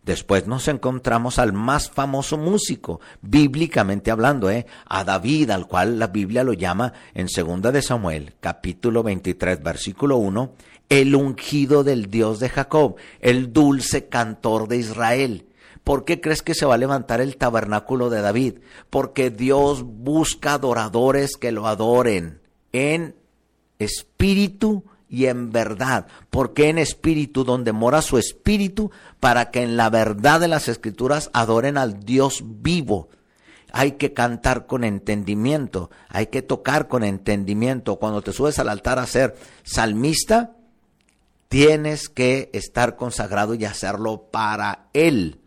Después nos encontramos al más famoso músico, bíblicamente hablando, ¿eh? a David, al cual la Biblia lo llama en segunda de Samuel, capítulo 23, versículo 1, el ungido del Dios de Jacob, el dulce cantor de Israel. ¿Por qué crees que se va a levantar el tabernáculo de David? Porque Dios busca adoradores que lo adoren en espíritu y en verdad. porque en espíritu? Donde mora su espíritu, para que en la verdad de las escrituras adoren al Dios vivo. Hay que cantar con entendimiento, hay que tocar con entendimiento. Cuando te subes al altar a ser salmista, tienes que estar consagrado y hacerlo para Él.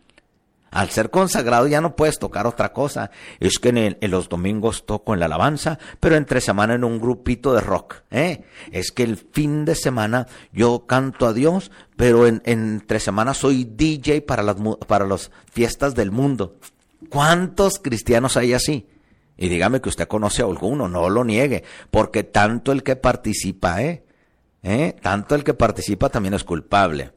Al ser consagrado ya no puedes tocar otra cosa. Es que en, los domingos toco en la alabanza, pero entre semana en un grupito de rock. ¿eh? Es que el fin de semana yo canto a Dios, pero en, entre semana soy DJ para las, para las fiestas del mundo. ¿Cuántos cristianos hay así? Y dígame que usted conoce a alguno, no lo niegue, porque tanto el que participa, ¿eh? ¿eh? Tanto el que participa también es culpable.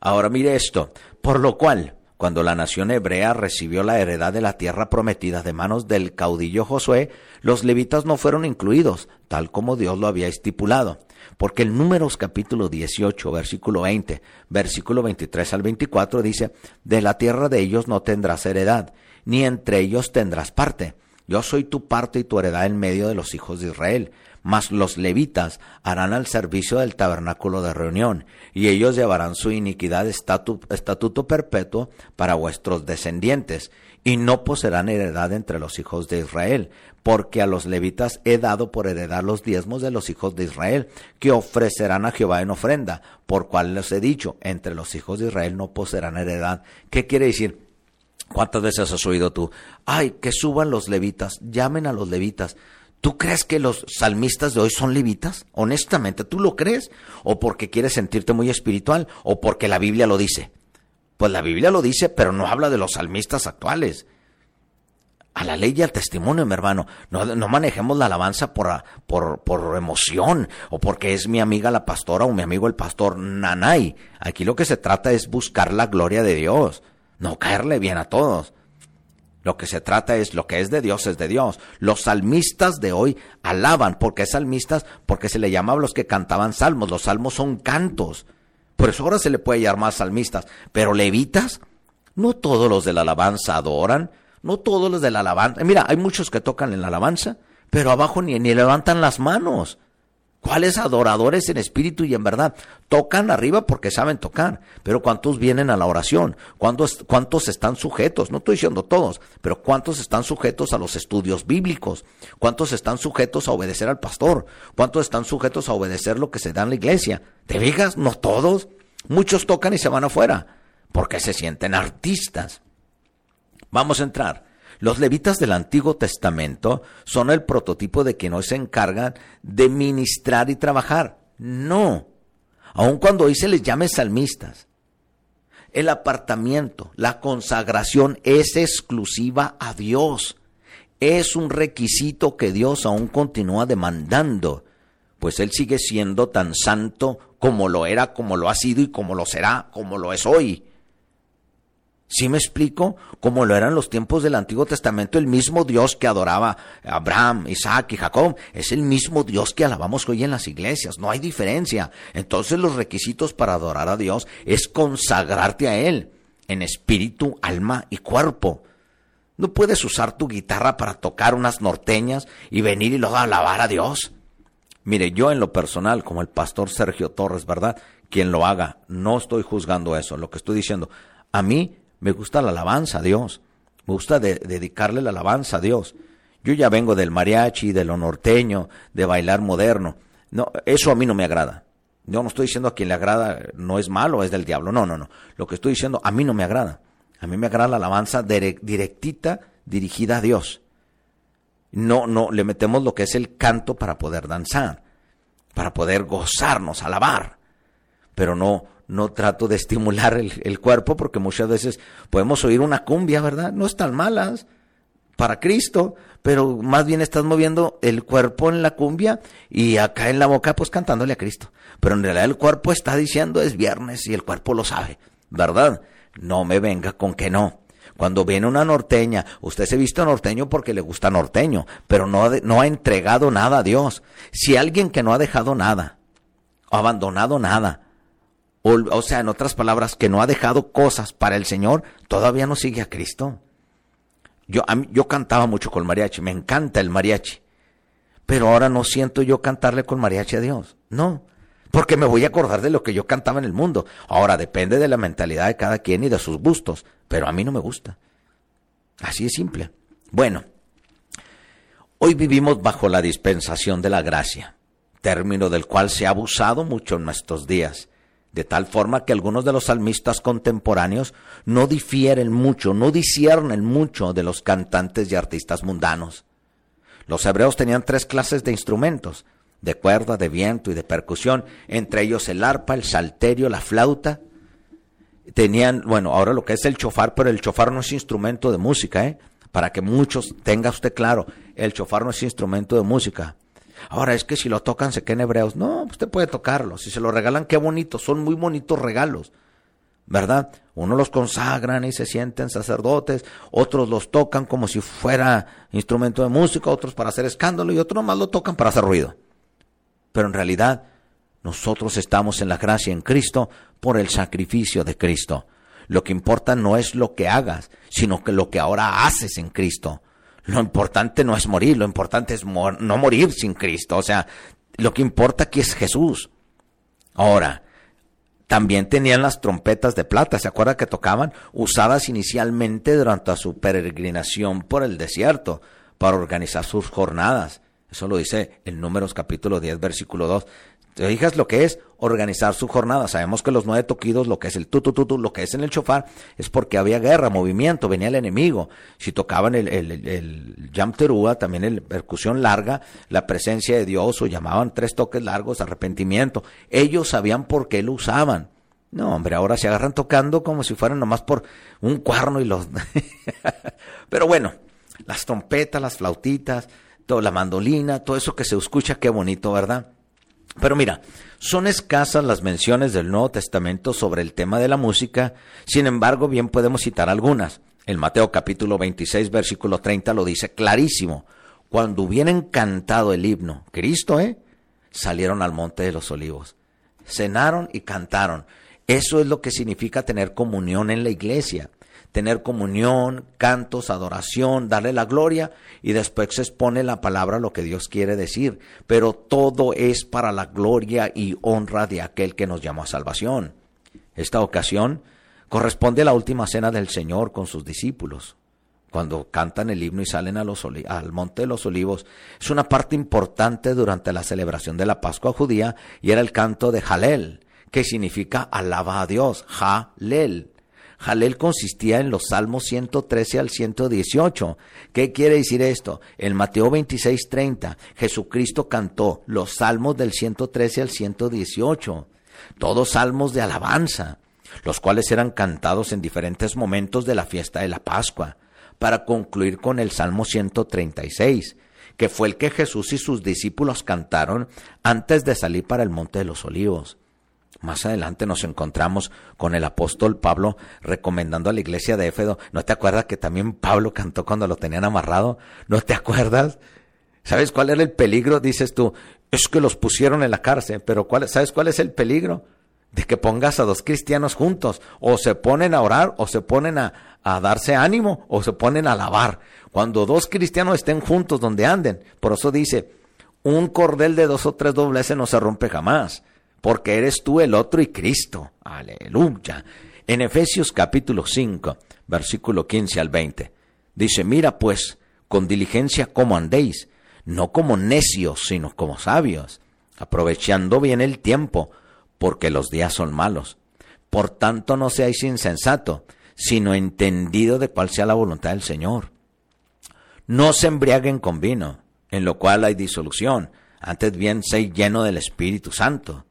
Ahora mire esto, por lo cual, cuando la nación hebrea recibió la heredad de la tierra prometida de manos del caudillo Josué, los levitas no fueron incluidos, tal como Dios lo había estipulado. Porque el Números capítulo 18, versículo 20, versículo 23 al 24 dice, de la tierra de ellos no tendrás heredad, ni entre ellos tendrás parte. Yo soy tu parte y tu heredad en medio de los hijos de Israel mas los levitas harán al servicio del tabernáculo de reunión, y ellos llevarán su iniquidad estatuto perpetuo para vuestros descendientes, y no poseerán heredad entre los hijos de Israel, porque a los levitas he dado por heredar los diezmos de los hijos de Israel, que ofrecerán a Jehová en ofrenda, por cual les he dicho, entre los hijos de Israel no poseerán heredad. ¿Qué quiere decir? ¿Cuántas veces has oído tú? Ay, que suban los levitas, llamen a los levitas. ¿Tú crees que los salmistas de hoy son levitas? Honestamente, ¿tú lo crees? ¿O porque quieres sentirte muy espiritual? ¿O porque la Biblia lo dice? Pues la Biblia lo dice, pero no habla de los salmistas actuales. A la ley y al testimonio, mi hermano. No, manejemos la alabanza por, por emoción o porque es mi amiga la pastora o mi amigo el pastor Nanay. Aquí lo que se trata es buscar la gloria de Dios, no caerle bien a todos. Lo que se trata es lo que es de Dios es de Dios. Los salmistas de hoy alaban. ¿Por qué salmistas? Porque se le llamaba los que cantaban salmos. Los salmos son cantos. Por eso ahora se le puede llamar salmistas. Pero levitas, no todos los de la alabanza adoran. No todos los de la alabanza. Mira, hay muchos que tocan en la alabanza, pero abajo ni, ni levantan las manos. ¿Cuáles adoradores en espíritu y en verdad? Tocan arriba porque saben tocar, pero ¿cuántos vienen a la oración? ¿Cuántos, ¿Cuántos están sujetos? No estoy diciendo todos, pero ¿cuántos están sujetos a los estudios bíblicos? ¿Cuántos están sujetos a obedecer al pastor? ¿Cuántos están sujetos a obedecer lo que se da en la iglesia? ¿Te fijas? No todos. Muchos tocan y se van afuera porque se sienten artistas. Vamos a entrar. Los levitas del Antiguo Testamento son el prototipo de quienes se encargan de ministrar y trabajar. No, aun cuando hoy se les llame salmistas. El apartamiento, la consagración es exclusiva a Dios. Es un requisito que Dios aún continúa demandando, pues Él sigue siendo tan santo como lo era, como lo ha sido y como lo será, como lo es hoy. ¿Sí me explico? Como lo eran los tiempos del Antiguo Testamento, el mismo Dios que adoraba Abraham, Isaac y Jacob, es el mismo Dios que alabamos hoy en las iglesias, no hay diferencia. Entonces los requisitos para adorar a Dios es consagrarte a Él en espíritu, alma y cuerpo. No puedes usar tu guitarra para tocar unas norteñas y venir y luego alabar a Dios. Mire, yo en lo personal, como el pastor Sergio Torres, ¿verdad? Quien lo haga, no estoy juzgando eso, lo que estoy diciendo. A mí me gusta la alabanza a Dios. Me gusta dedicarle la alabanza a Dios. Yo ya vengo del mariachi, de lo norteño, de bailar moderno. No, eso a mí no me agrada. Yo no estoy diciendo a quien le agrada no es malo, es del diablo. No, no, no. Lo que estoy diciendo a mí no me agrada. A mí me agrada la alabanza directita, dirigida a Dios. No, no, le metemos lo que es el canto para poder danzar, para poder gozarnos, alabar. Pero no, no trato de estimular el, cuerpo porque muchas veces podemos oír una cumbia, ¿verdad? No están malas para Cristo, pero más bien estás moviendo el cuerpo en la cumbia y acá en la boca pues cantándole a Cristo. Pero en realidad el cuerpo está diciendo es viernes y el cuerpo lo sabe, ¿verdad? No me venga con que no. Cuando viene una norteña, usted se viste norteño porque le gusta norteño, pero no, no ha entregado nada a Dios. Si alguien que no ha dejado nada, abandonado nada, o, sea, en otras palabras, que no ha dejado cosas para el Señor, todavía no sigue a Cristo. Yo, yo cantaba mucho con mariachi, me encanta el mariachi, pero ahora no siento yo cantarle con mariachi a Dios. No, porque me voy a acordar de lo que yo cantaba en el mundo. Ahora depende de la mentalidad de cada quien y de sus gustos, pero a mí no me gusta. Así es simple. Bueno, hoy vivimos bajo la dispensación de la gracia, término del cual se ha abusado mucho en nuestros días de tal forma que algunos de los salmistas contemporáneos no difieren mucho, no disciernen mucho de los cantantes y artistas mundanos. Los hebreos tenían tres clases de instrumentos, de cuerda, de viento y de percusión, entre ellos el arpa, el salterio, la flauta. Tenían, bueno, ahora lo que es el chofar, pero el chofar no es instrumento de música, ¿eh? Para que muchos tenga usted claro, el chofar no es instrumento de música. Ahora es que si lo tocan se queden hebreos. No, usted puede tocarlo. Si se lo regalan, qué bonito. Son muy bonitos regalos. ¿Verdad? Unos los consagran y se sienten sacerdotes, otros los tocan como si fuera instrumento de música, otros para hacer escándalo y otros más lo tocan para hacer ruido. Pero en realidad, nosotros estamos en la gracia en Cristo por el sacrificio de Cristo. Lo que importa no es lo que hagas, sino que lo que ahora haces en Cristo. Lo importante no es morir, lo importante es no morir sin Cristo. O sea, lo que importa aquí es Jesús. Ahora, también tenían las trompetas de plata, ¿se acuerda que tocaban? Usadas inicialmente durante su peregrinación por el desierto para organizar sus jornadas. Eso lo dice el Números capítulo 10, versículo 2. ¿Te fijas lo que es organizar su jornada? Sabemos que los nueve toquidos, lo que es el tutu lo que es en el chofar, es porque había guerra, movimiento, venía el enemigo. Si tocaban el, el, el, terúa, también el percusión larga, la presencia de Dios, o llamaban tres toques largos, arrepentimiento. Ellos sabían por qué lo usaban. No, hombre, ahora se agarran tocando como si fueran nomás por un cuerno y los... (laughs) Pero bueno, las trompetas, las flautitas, toda la mandolina, todo eso que se escucha, qué bonito, ¿verdad? Pero mira, son escasas las menciones del Nuevo Testamento sobre el tema de la música, sin embargo, bien podemos citar algunas. El Mateo capítulo 26, versículo 30 lo dice clarísimo. Cuando hubieran cantado el himno, Cristo, ¿eh? Salieron al monte de los olivos. Cenaron y cantaron. Eso es lo que significa tener comunión en la iglesia tener comunión, cantos, adoración, darle la gloria y después se expone la palabra lo que Dios quiere decir. Pero todo es para la gloria y honra de aquel que nos llamó a salvación. Esta ocasión corresponde a la última cena del Señor con sus discípulos. Cuando cantan el himno y salen a los al monte de los olivos, es una parte importante durante la celebración de la Pascua judía y era el canto de Halel, que significa alaba a Dios, Halel. Jalel consistía en los Salmos 113 al 118. ¿Qué quiere decir esto? En Mateo 26, 30, Jesucristo cantó los Salmos del 113 al 118. Todos salmos de alabanza, los cuales eran cantados en diferentes momentos de la fiesta de la Pascua, para concluir con el Salmo 136, que fue el que Jesús y sus discípulos cantaron antes de salir para el Monte de los Olivos. Más adelante nos encontramos con el apóstol Pablo recomendando a la iglesia de Éfedo. ¿No te acuerdas que también Pablo cantó cuando lo tenían amarrado? ¿No te acuerdas? ¿Sabes cuál era el peligro? Dices tú, es que los pusieron en la cárcel, pero ¿cuál, ¿sabes cuál es el peligro? De que pongas a dos cristianos juntos, o se ponen a orar, o se ponen a, darse ánimo, o se ponen a alabar. Cuando dos cristianos estén juntos donde anden, por eso dice, un cordel de dos o tres dobleces no se rompe jamás, porque eres tú el otro y Cristo. Aleluya. En Efesios capítulo 5, versículo 15 al 20, dice, mira pues, con diligencia cómo andéis, no como necios, sino como sabios, aprovechando bien el tiempo, porque los días son malos. Por tanto no seáis insensato, sino entendido de cuál sea la voluntad del Señor. No se embriaguen con vino, en lo cual hay disolución, antes bien sé lleno del Espíritu Santo,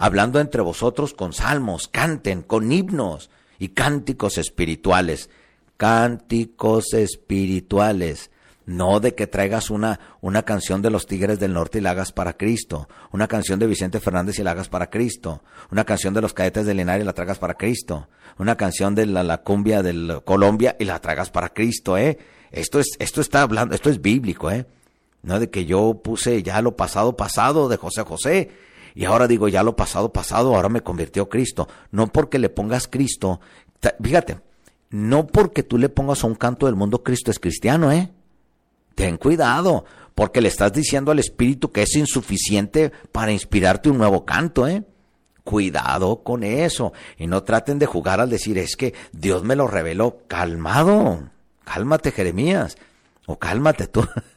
hablando entre vosotros con salmos, canten, con himnos y cánticos espirituales, cánticos espirituales, no de que traigas una, una canción de los Tigres del Norte y la hagas para Cristo, una canción de Vicente Fernández y la hagas para Cristo, una canción de los Cadetes de Linares y la tragas para Cristo, una canción de la, la cumbia de Colombia y la tragas para Cristo, ¿eh? Esto es, esto está hablando, esto es bíblico, ¿eh? No de que yo puse ya lo pasado pasado de José José y ahora digo ya lo pasado pasado, ahora me convirtió Cristo. No porque le pongas Cristo, fíjate, no porque tú le pongas a un canto del mundo Cristo es cristiano, ¿eh? Ten cuidado, porque le estás diciendo al Espíritu que es insuficiente para inspirarte un nuevo canto, ¿eh? Cuidado con eso. Y no traten de jugar al decir, es que Dios me lo reveló. Calmado. Cálmate, Jeremías. O cálmate tú. (laughs)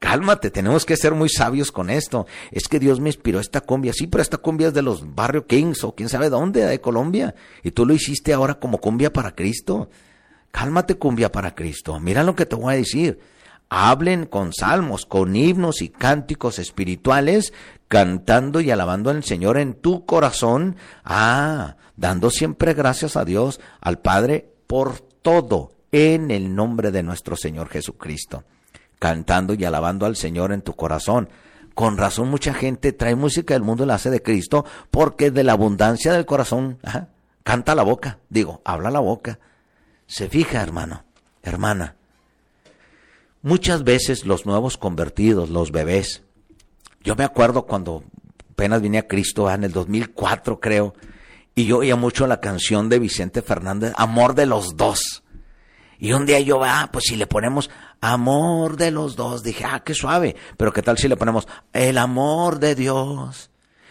cálmate, tenemos que ser muy sabios con esto. Es que Dios me inspiró esta cumbia. Sí, pero esta cumbia es de los Barrio Kings o quién sabe dónde, de Colombia. Y tú lo hiciste ahora como cumbia para Cristo. Cálmate, cumbia para Cristo. Mira lo que te voy a decir. Hablen con salmos, con himnos y cánticos espirituales, cantando y alabando al Señor en tu corazón. Ah, dando siempre gracias a Dios, al Padre, por todo, en el nombre de nuestro Señor Jesucristo cantando y alabando al Señor en tu corazón. Con razón mucha gente trae música del mundo y la hace de Cristo porque de la abundancia del corazón canta la boca, digo, habla la boca. Se fija, hermano, hermana. Muchas veces los nuevos convertidos, los bebés, yo me acuerdo cuando apenas vine a Cristo en el 2004 creo, y yo oía mucho la canción de Vicente Fernández, Amor de los dos. Y un día yo, ah, pues si le ponemos amor de los dos, dije, ah, qué suave. Pero qué tal si le ponemos el amor de Dios.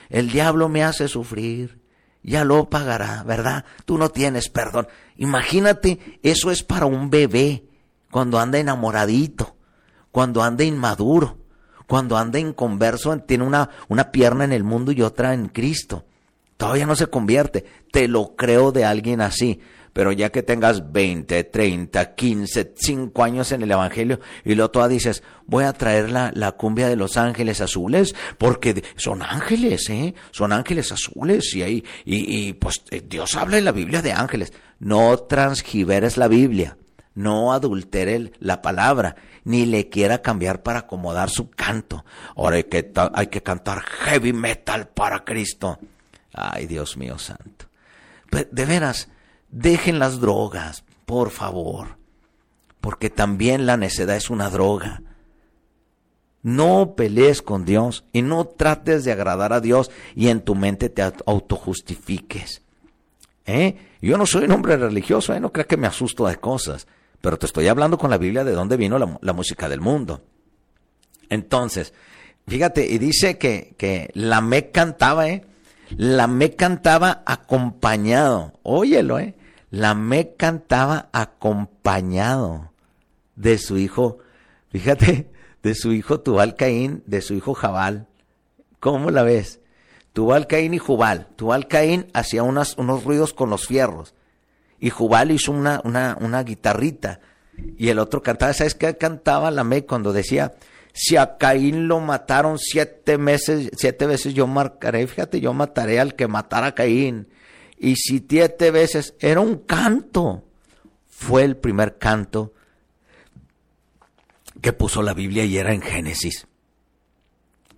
El diablo me hace sufrir. Ya lo pagará, ¿verdad? Tú no tienes perdón. Imagínate, eso es para un bebé cuando anda enamoradito, cuando anda inmaduro, cuando anda inconverso, tiene una, una pierna en el mundo y otra en Cristo. Todavía no se convierte. Te lo creo de alguien así pero ya que tengas 20, 30, 15, 5 años en el Evangelio y luego toda dices, voy a traer la, la cumbia de los ángeles azules, porque son ángeles, ¿eh? Son ángeles azules y ahí, y, y pues eh, Dios habla en la Biblia de ángeles. No transgiveres la Biblia, no adultere la palabra, ni le quiera cambiar para acomodar su canto. Ahora hay que, hay que cantar heavy metal para Cristo. Ay, Dios mío santo. De veras, Dejen las drogas, por favor, porque también la necedad es una droga. No pelees con Dios y no trates de agradar a Dios y en tu mente te autojustifiques. ¿Eh? Yo no soy un hombre religioso, ¿eh? no creas que me asusto de cosas, pero te estoy hablando con la Biblia de dónde vino la, música del mundo. Entonces, fíjate, y dice que, que la me cantaba, ¿eh? La me cantaba acompañado, óyelo, ¿eh? Me cantaba acompañado de su hijo, fíjate, de su hijo Tubal Caín, de su hijo Jabal. ¿Cómo la ves? Tubal Caín y Jubal. Tubal Caín hacía unos ruidos con los fierros. Y Jubal hizo una, una, una guitarrita. Y el otro cantaba, ¿sabes qué cantaba la me cuando decía, si a Caín lo mataron siete meses, siete veces yo marcaré, fíjate, yo mataré al que matara a Caín y si siete veces era un canto. Fue el primer canto que puso la Biblia y era en Génesis.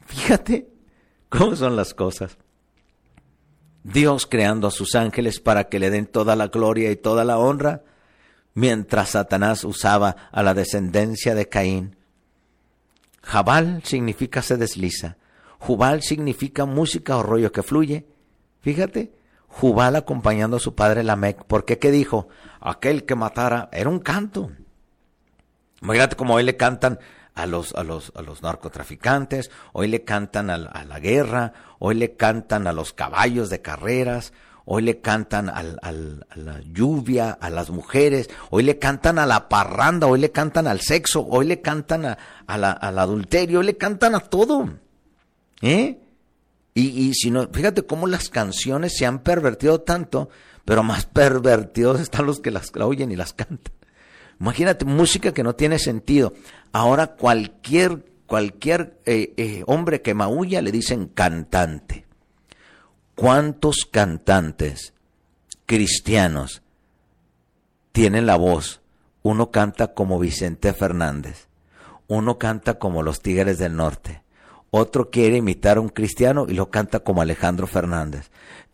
Fíjate cómo son las cosas. Dios creando a sus ángeles para que le den toda la gloria y toda la honra, mientras Satanás usaba a la descendencia de Caín. Jabal significa se desliza. Jubal significa música o rollo que fluye. Fíjate, Jubal acompañando a su padre Lamec, porque ¿qué dijo? Aquel que matara era un canto. Imagínate como hoy le cantan a los, a los, a los narcotraficantes, hoy le cantan a, la guerra, hoy le cantan a los caballos de carreras, hoy le cantan al, a la lluvia, a las mujeres, hoy le cantan a la parranda, hoy le cantan al sexo, hoy le cantan a, a la, al adulterio, hoy le cantan a todo. ¿Eh? Y, y si no, fíjate cómo las canciones se han pervertido tanto, pero más pervertidos están los que las oyen y las cantan. Imagínate, música que no tiene sentido. Ahora cualquier, cualquier eh, eh, hombre que maulla le dicen cantante. ¿Cuántos cantantes cristianos tienen la voz? Uno canta como Vicente Fernández, uno canta como los Tigres del Norte, otro quiere imitar a un cristiano y lo canta como Alejandro Fernández.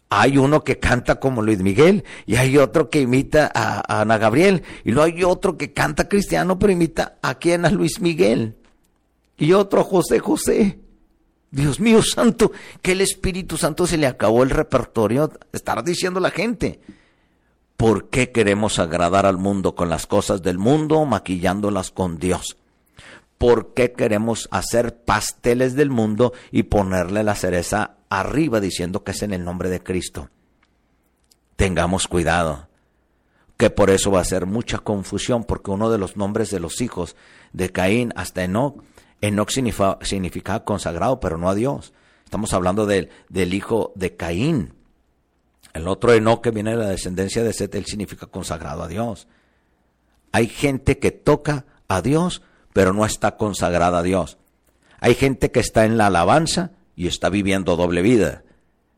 Hay uno que canta como Luis Miguel y hay otro que imita a, Ana Gabriel y luego hay otro que canta cristiano pero imita a quien a Luis Miguel y otro a José José. Dios mío santo, que el Espíritu Santo se le acabó el repertorio, estar diciendo la gente. ¿Por qué queremos agradar al mundo con las cosas del mundo, maquillándolas con Dios? ¿Por qué queremos hacer pasteles del mundo y ponerle la cereza arriba diciendo que es en el nombre de Cristo. Tengamos cuidado, que por eso va a ser mucha confusión, porque uno de los nombres de los hijos de Caín hasta Enoch, Enoch significa, consagrado, pero no a Dios. Estamos hablando del, del hijo de Caín. El otro Enoch que viene de la descendencia de Set, él significa consagrado a Dios. Hay gente que toca a Dios, pero no está consagrada a Dios. Hay gente que está en la alabanza, y está viviendo doble vida.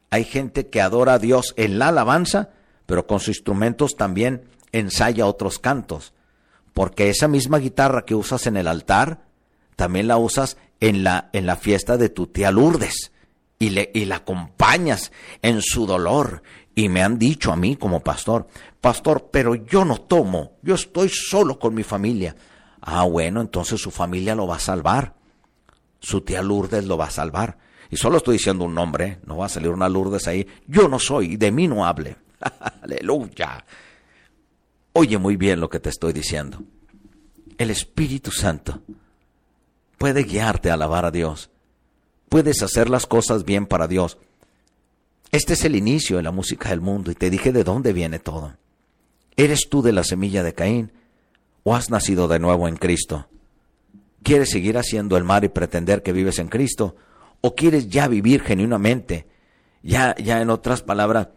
Hay gente que adora a Dios en la alabanza, pero con sus instrumentos también ensaya otros cantos. Porque esa misma guitarra que usas en el altar, también la usas en la, en la fiesta de tu tía Lourdes. Y, le, y la acompañas en su dolor. Y me han dicho a mí como pastor, pastor, pero yo no tomo, yo estoy solo con mi familia. Ah, bueno, entonces su familia lo va a salvar. Su tía Lourdes lo va a salvar. Y solo estoy diciendo un nombre, no va a salir una Lourdes ahí. Yo no soy, de mí no hable. (laughs) Aleluya. Oye muy bien lo que te estoy diciendo. El Espíritu Santo puede guiarte a alabar a Dios. Puedes hacer las cosas bien para Dios. Este es el inicio de la música del mundo y te dije de dónde viene todo. ¿Eres tú de la semilla de Caín o has nacido de nuevo en Cristo? ¿Quieres seguir haciendo el mal y pretender que vives en Cristo? o quieres ya vivir genuinamente, ya, ya en otras palabras,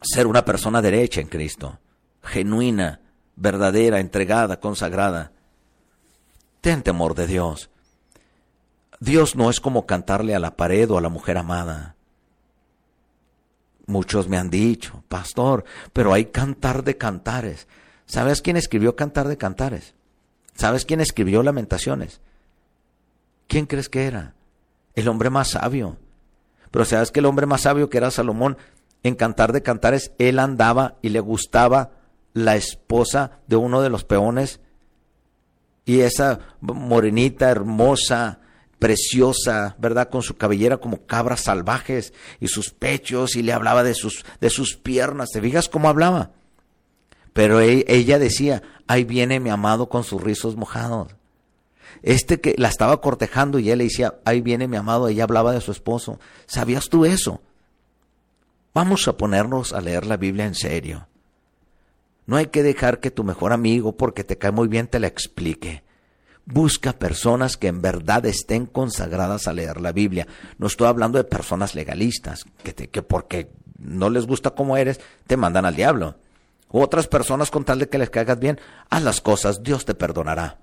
ser una persona derecha en Cristo, genuina, verdadera, entregada, consagrada. Ten temor de Dios. Dios no es como cantarle a la pared o a la mujer amada. Muchos me han dicho, pastor, pero hay cantar de cantares. ¿Sabes quién escribió Cantar de Cantares? ¿Sabes quién escribió Lamentaciones? ¿Quién crees que era? el hombre más sabio. Pero sabes que el hombre más sabio que era Salomón, en Cantar de Cantares, él andaba y le gustaba la esposa de uno de los peones. Y esa morenita, hermosa, preciosa, ¿verdad? Con su cabellera como cabras salvajes y sus pechos y le hablaba de sus, de sus piernas. ¿Te fijas cómo hablaba? Pero e, ella decía, ahí viene mi amado con sus rizos mojados. Este que la estaba cortejando y él le decía, ahí viene mi amado, ella hablaba de su esposo. ¿Sabías tú eso? Vamos a ponernos a leer la Biblia en serio. No hay que dejar que tu mejor amigo, porque te cae muy bien, te la explique. Busca personas que en verdad estén consagradas a leer la Biblia. No estoy hablando de personas legalistas, que, que porque no les gusta como eres, te mandan al diablo. Otras personas con tal de que les caigas bien, haz las cosas, Dios te perdonará.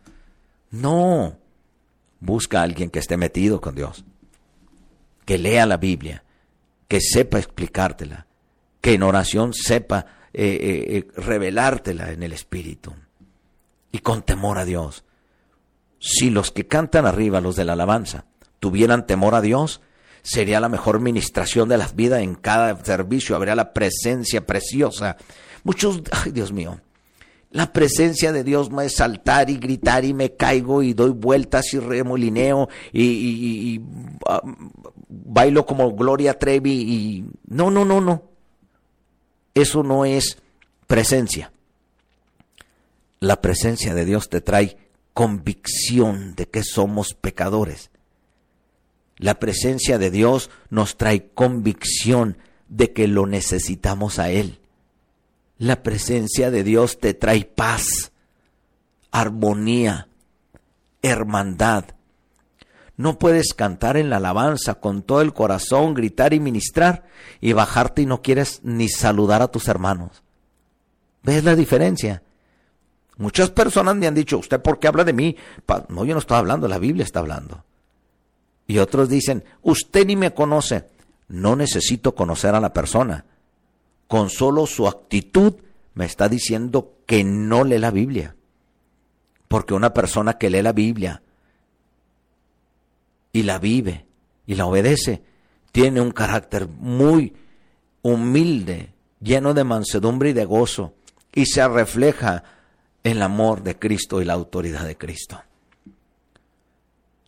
No. Busca a alguien que esté metido con Dios, que lea la Biblia, que sepa explicártela, que en oración sepa eh, eh, eh, revelártela en el Espíritu y con temor a Dios. Si los que cantan arriba, los de la alabanza, tuvieran temor a Dios, sería la mejor ministración de la vida en cada servicio, habría la presencia preciosa. Muchos, ay Dios mío, la presencia de Dios me es saltar y gritar y me caigo y doy vueltas y remolineo y, y ah, bailo como Gloria Trevi y no, no, no, no. Eso no es presencia. La presencia de Dios te trae convicción de que somos pecadores. La presencia de Dios nos trae convicción de que lo necesitamos a Él. La presencia de Dios te trae paz, armonía, hermandad. No puedes cantar en la alabanza con todo el corazón, gritar y ministrar y bajarte y no quieres ni saludar a tus hermanos. ¿Ves la diferencia? Muchas personas me han dicho, ¿usted por qué habla de mí? No, yo no estoy hablando, la Biblia está hablando. Y otros dicen, usted ni me conoce. No necesito conocer a la persona. Con solo su actitud me está diciendo que no lee la Biblia. Porque una persona que lee la Biblia y la vive y la obedece, tiene un carácter muy humilde, lleno de mansedumbre y de gozo, y se refleja el amor de Cristo y la autoridad de Cristo.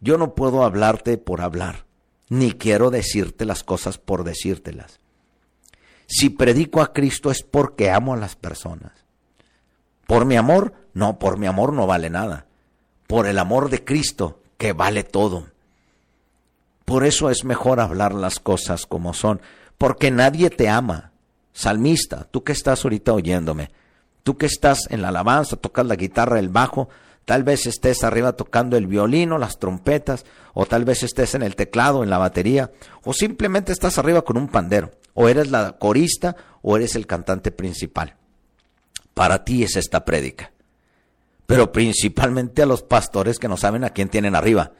Yo no puedo hablarte por hablar, ni quiero decirte las cosas por decírtelas. Si predico a Cristo es porque amo a las personas. Por mi amor, no, por mi amor no vale nada. Por el amor de Cristo, que vale todo. Por eso es mejor hablar las cosas como son, porque nadie te ama. Salmista, tú que estás ahorita oyéndome, tú que estás en la alabanza, tocas la guitarra, el bajo, tal vez estés arriba tocando el violino, las trompetas, o tal vez estés en el teclado, en la batería, o simplemente estás arriba con un pandero, o eres la corista, o eres el cantante principal. Para ti es esta prédica. Pero principalmente a los pastores que no saben a quién tienen arriba.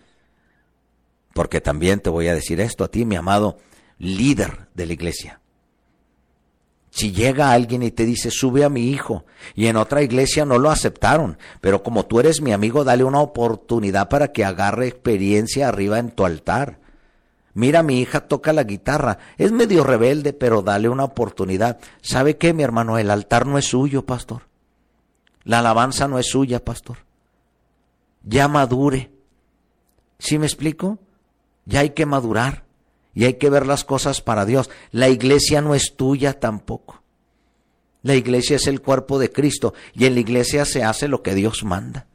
Porque también te voy a decir esto a ti, mi amado líder de la iglesia. Si llega alguien y te dice, sube a mi hijo, y en otra iglesia no lo aceptaron, pero como tú eres mi amigo, dale una oportunidad para que agarre experiencia arriba en tu altar. Mira, mi hija toca la guitarra, es medio rebelde, pero dale una oportunidad. ¿Sabe qué, mi hermano? El altar no es suyo, pastor. La alabanza no es suya, pastor. Ya madure. ¿Sí me explico? Ya hay que madurar y hay que ver las cosas para Dios. La iglesia no es tuya tampoco. La iglesia es el cuerpo de Cristo y en la iglesia se hace lo que Dios manda.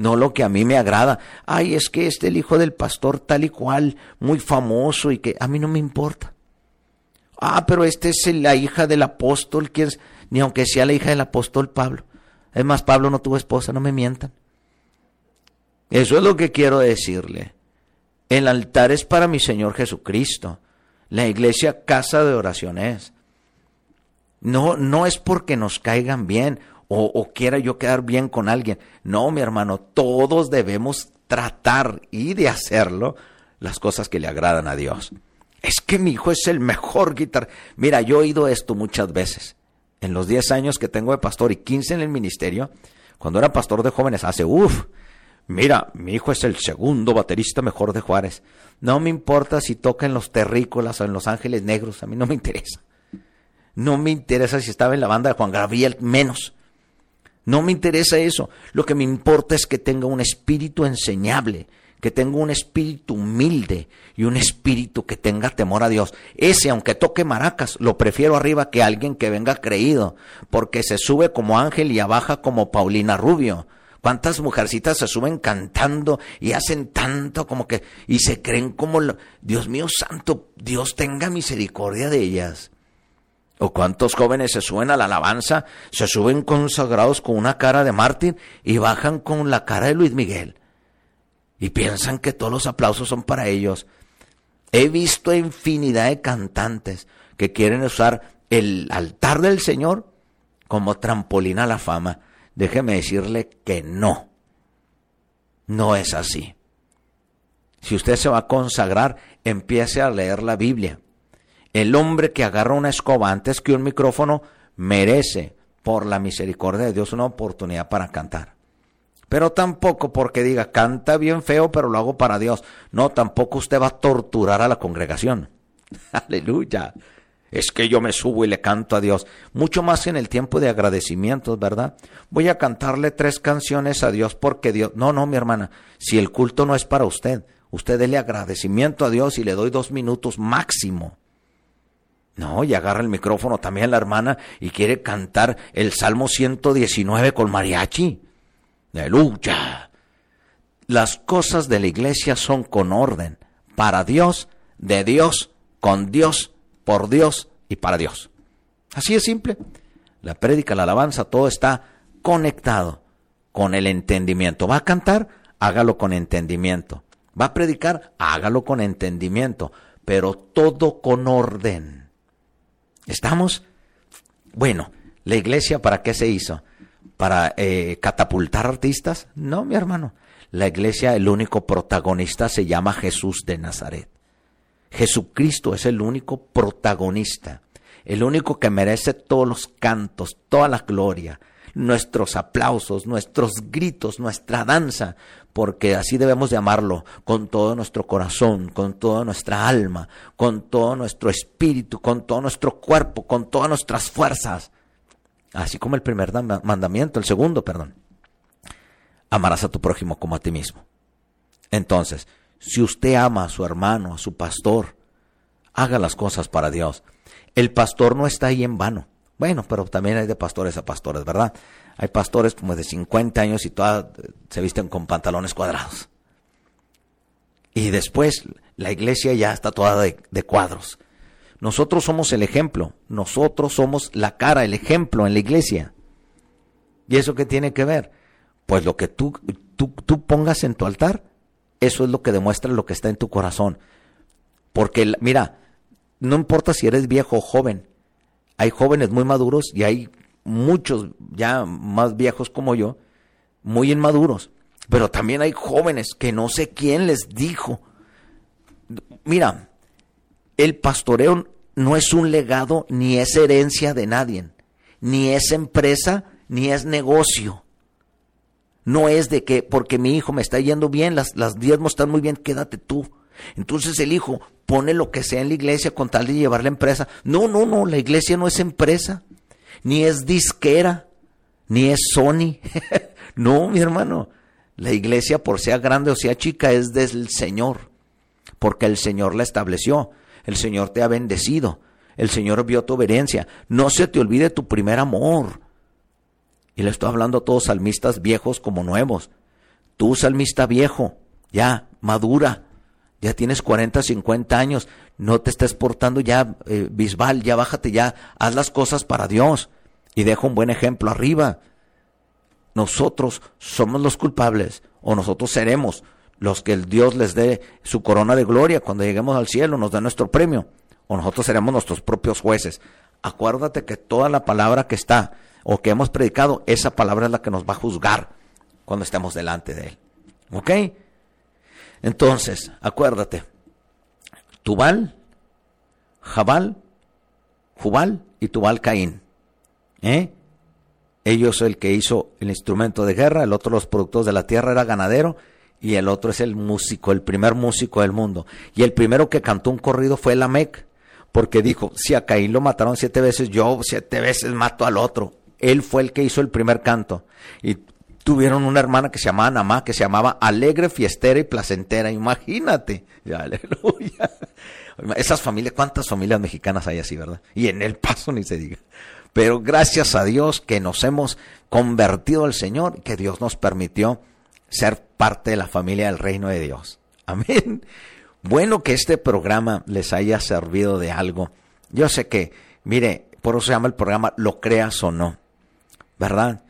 No lo que a mí me agrada. Ay, es que este el hijo del pastor tal y cual, muy famoso y que a mí no me importa. Ah, pero este es la hija del apóstol, quien ni aunque sea la hija del apóstol Pablo. Es más, Pablo no tuvo esposa, no me mientan. Eso es lo que quiero decirle. El altar es para mi Señor Jesucristo. La iglesia casa de oraciones. No, no es porque nos caigan bien o, quiera yo quedar bien con alguien. No, mi hermano, todos debemos tratar y de hacerlo las cosas que le agradan a Dios. Es que mi hijo es el mejor guitarrista. Mira, yo he oído esto muchas veces. En los 10 años que tengo de pastor y 15 en el ministerio, cuando era pastor de jóvenes, hace, uff, Mira, mi hijo es el segundo baterista mejor de Juárez. No me importa si toca en los terrícolas o en los ángeles negros, a mí no me interesa. No me interesa si estaba en la banda de Juan Gabriel, menos. No me interesa eso. Lo que me importa es que tenga un espíritu enseñable, que tenga un espíritu humilde y un espíritu que tenga temor a Dios. Ese, aunque toque maracas, lo prefiero arriba que alguien que venga creído, porque se sube como ángel y abaja como Paulina Rubio. ¿Cuántas mujercitas se suben cantando y hacen tanto como que y se creen como Dios mío santo, Dios tenga misericordia de ellas? ¿O cuántos jóvenes se suben a la alabanza, se suben consagrados con una cara de Martín y bajan con la cara de Luis Miguel? Y piensan que todos los aplausos son para ellos. He visto infinidad de cantantes que quieren usar el altar del Señor como trampolín a la fama déjeme decirle que no. No es así. Si usted se va a consagrar, empiece a leer la Biblia. El hombre que agarra una escoba antes que un micrófono merece, por la misericordia de Dios, una oportunidad para cantar. Pero tampoco porque diga, canta bien feo, pero lo hago para Dios. No, tampoco usted va a torturar a la congregación. (laughs) Aleluya. Es que yo me subo y le canto a Dios. Mucho más en el tiempo de agradecimientos, ¿verdad? Voy a cantarle tres canciones a Dios porque Dios... No, no, mi hermana. Si el culto no es para usted, usted dele agradecimiento a Dios y le doy dos minutos máximo. No, y agarra el micrófono también la hermana y quiere cantar el Salmo 119 con mariachi. Aleluya. Las cosas de la iglesia son con orden, para Dios, de Dios, con Dios por Dios y para Dios. Así es simple. La prédica, la alabanza, todo está conectado con el entendimiento. ¿Va a cantar? Hágalo con entendimiento. ¿Va a predicar? Hágalo con entendimiento, pero todo con orden. ¿Estamos? Bueno, ¿la iglesia para qué se hizo? ¿Para eh, catapultar artistas? No, mi hermano. La iglesia, el único protagonista se llama Jesús de Nazaret. Jesucristo es el único protagonista, el único que merece todos los cantos, toda la gloria, nuestros aplausos, nuestros gritos, nuestra danza, porque así debemos llamarlo, con todo nuestro corazón, con toda nuestra alma, con todo nuestro espíritu, con todo nuestro cuerpo, con todas nuestras fuerzas. Así como el primer mandamiento, el segundo, perdón. Amarás a tu prójimo como a ti mismo. Entonces, si usted ama a su hermano, a su pastor, haga las cosas para Dios. El pastor no está ahí en vano. Bueno, pero también hay de pastores a pastores, ¿verdad? Hay pastores como de 50 años y todas se visten con pantalones cuadrados. Y después la iglesia ya está toda de, cuadros. Nosotros somos el ejemplo, nosotros somos la cara, el ejemplo en la iglesia. ¿Y eso qué tiene que ver? Pues lo que tú, tú, tú pongas en tu altar, eso es lo que demuestra lo que está en tu corazón. Porque, mira, no importa si eres viejo o joven, hay jóvenes muy maduros y hay muchos ya más viejos como yo, muy inmaduros. Pero también hay jóvenes que no sé quién les dijo. Mira, el pastoreo no es un legado ni es herencia de nadie, ni es empresa, ni es negocio. No es de que porque mi hijo me está yendo bien, las, las diezmos están muy bien, quédate tú. Entonces el hijo pone lo que sea en la iglesia con tal de llevar la empresa. No, no, no, la iglesia no es empresa, ni es disquera, ni es Sony. (laughs) no, mi hermano, la iglesia por sea grande o sea chica es del Señor, porque el Señor la estableció, el Señor te ha bendecido, el Señor vio tu obediencia. No se te olvide tu primer amor. Y le estoy hablando a todos salmistas viejos como nuevos. Tú, salmista viejo, ya, madura, ya tienes 40, 50 años, no te estés portando ya eh, bisbal, ya bájate, ya, haz las cosas para Dios y deja un buen ejemplo arriba. Nosotros somos los culpables o nosotros seremos los que el Dios les dé su corona de gloria cuando lleguemos al cielo, nos dé nuestro premio, o nosotros seremos nuestros propios jueces. Acuérdate que toda la palabra que está o que hemos predicado, esa palabra es la que nos va a juzgar cuando estemos delante de Él. ¿Ok? Entonces, acuérdate, Tubal, Jabal, Jubal y Tubal Caín. ¿Eh? Ellos el que hizo el instrumento de guerra, el otro los productores de la tierra era ganadero y el otro es el músico, el primer músico del mundo. Y el primero que cantó un corrido fue Lamec, porque dijo, si a Caín lo mataron siete veces, yo siete veces mato al otro él fue el que hizo el primer canto. Tuvieron una hermana que se llamaba Namá, que se llamaba Alegre, Fiestera y Placentera. Imagínate. (laughs) Aleluya. Esas familias, ¿cuántas familias mexicanas hay así, verdad? Y en el paso ni se diga. Pero gracias a Dios que nos hemos convertido al Señor, que Dios nos permitió ser parte de la familia del reino de Dios. Amén. Bueno que este programa les haya servido de algo. Yo sé que, mire, por eso se llama el programa Lo creas o no. ¿verdad?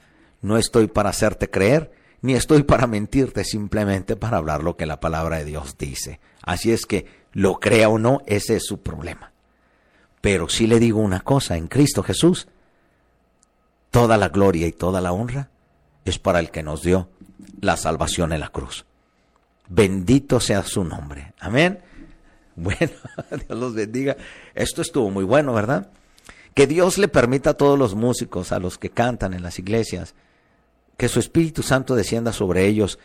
No estoy para hacerte creer, ni estoy para mentirte, simplemente para hablar lo que la palabra de Dios dice. Así es que, lo crea o no, ese es su problema. Pero sí le digo una cosa, en Cristo Jesús, toda la gloria y toda la honra es para el que nos dio la salvación en la cruz. Bendito sea su nombre. Amén. (laughs) Bueno, Dios los bendiga. Esto estuvo muy bueno, ¿verdad? Que Dios le permita a todos los músicos, a los que cantan en las iglesias, que su Espíritu Santo descienda sobre ellos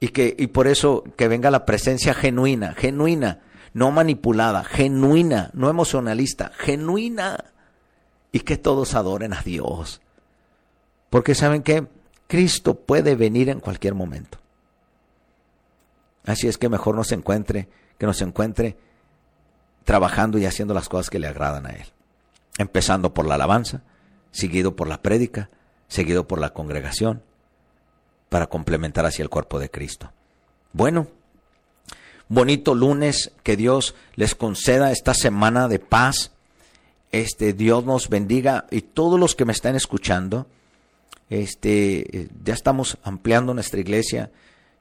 y que y por eso que venga la presencia genuina, genuina, no manipulada, genuina, no emocionalista, genuina y que todos adoren a Dios. Porque saben que Cristo puede venir en cualquier momento. Así es que mejor nos encuentre, que nos encuentre trabajando y haciendo las cosas que le agradan a Él. Empezando por la alabanza, seguido por la prédica, seguido por la congregación, para complementar hacia el cuerpo de Cristo. Bueno, bonito lunes, que Dios les conceda esta semana de paz. Este Dios nos bendiga y todos los que me están escuchando, este ya estamos ampliando nuestra iglesia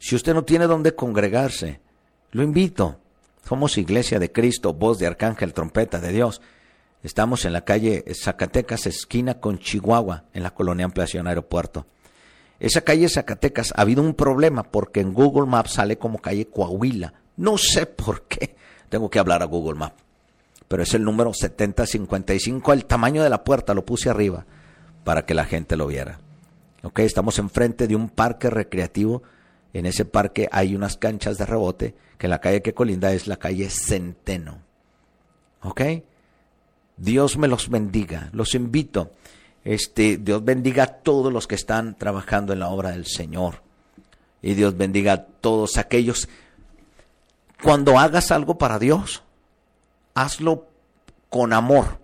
si usted no tiene dónde congregarse, lo invito. Somos Iglesia de Cristo, voz de Arcángel, trompeta de Dios. Estamos en la calle Zacatecas, esquina con Chihuahua, en la colonia Ampliación Aeropuerto. Esa calle Zacatecas ha habido un problema porque en Google Maps sale como calle Coahuila. No sé por qué. Tengo que hablar a Google Maps. Pero es el número 7055. El tamaño de la puerta lo puse arriba para que la gente lo viera. Ok, estamos enfrente de un parque recreativo en ese parque hay unas canchas de rebote, que la calle que colinda es la calle Centeno. ¿Ok? Dios me los bendiga, los invito. Este, Dios bendiga a todos los que están trabajando en la obra del Señor. Y Dios bendiga a todos aquellos. Cuando hagas algo para Dios, hazlo con amor.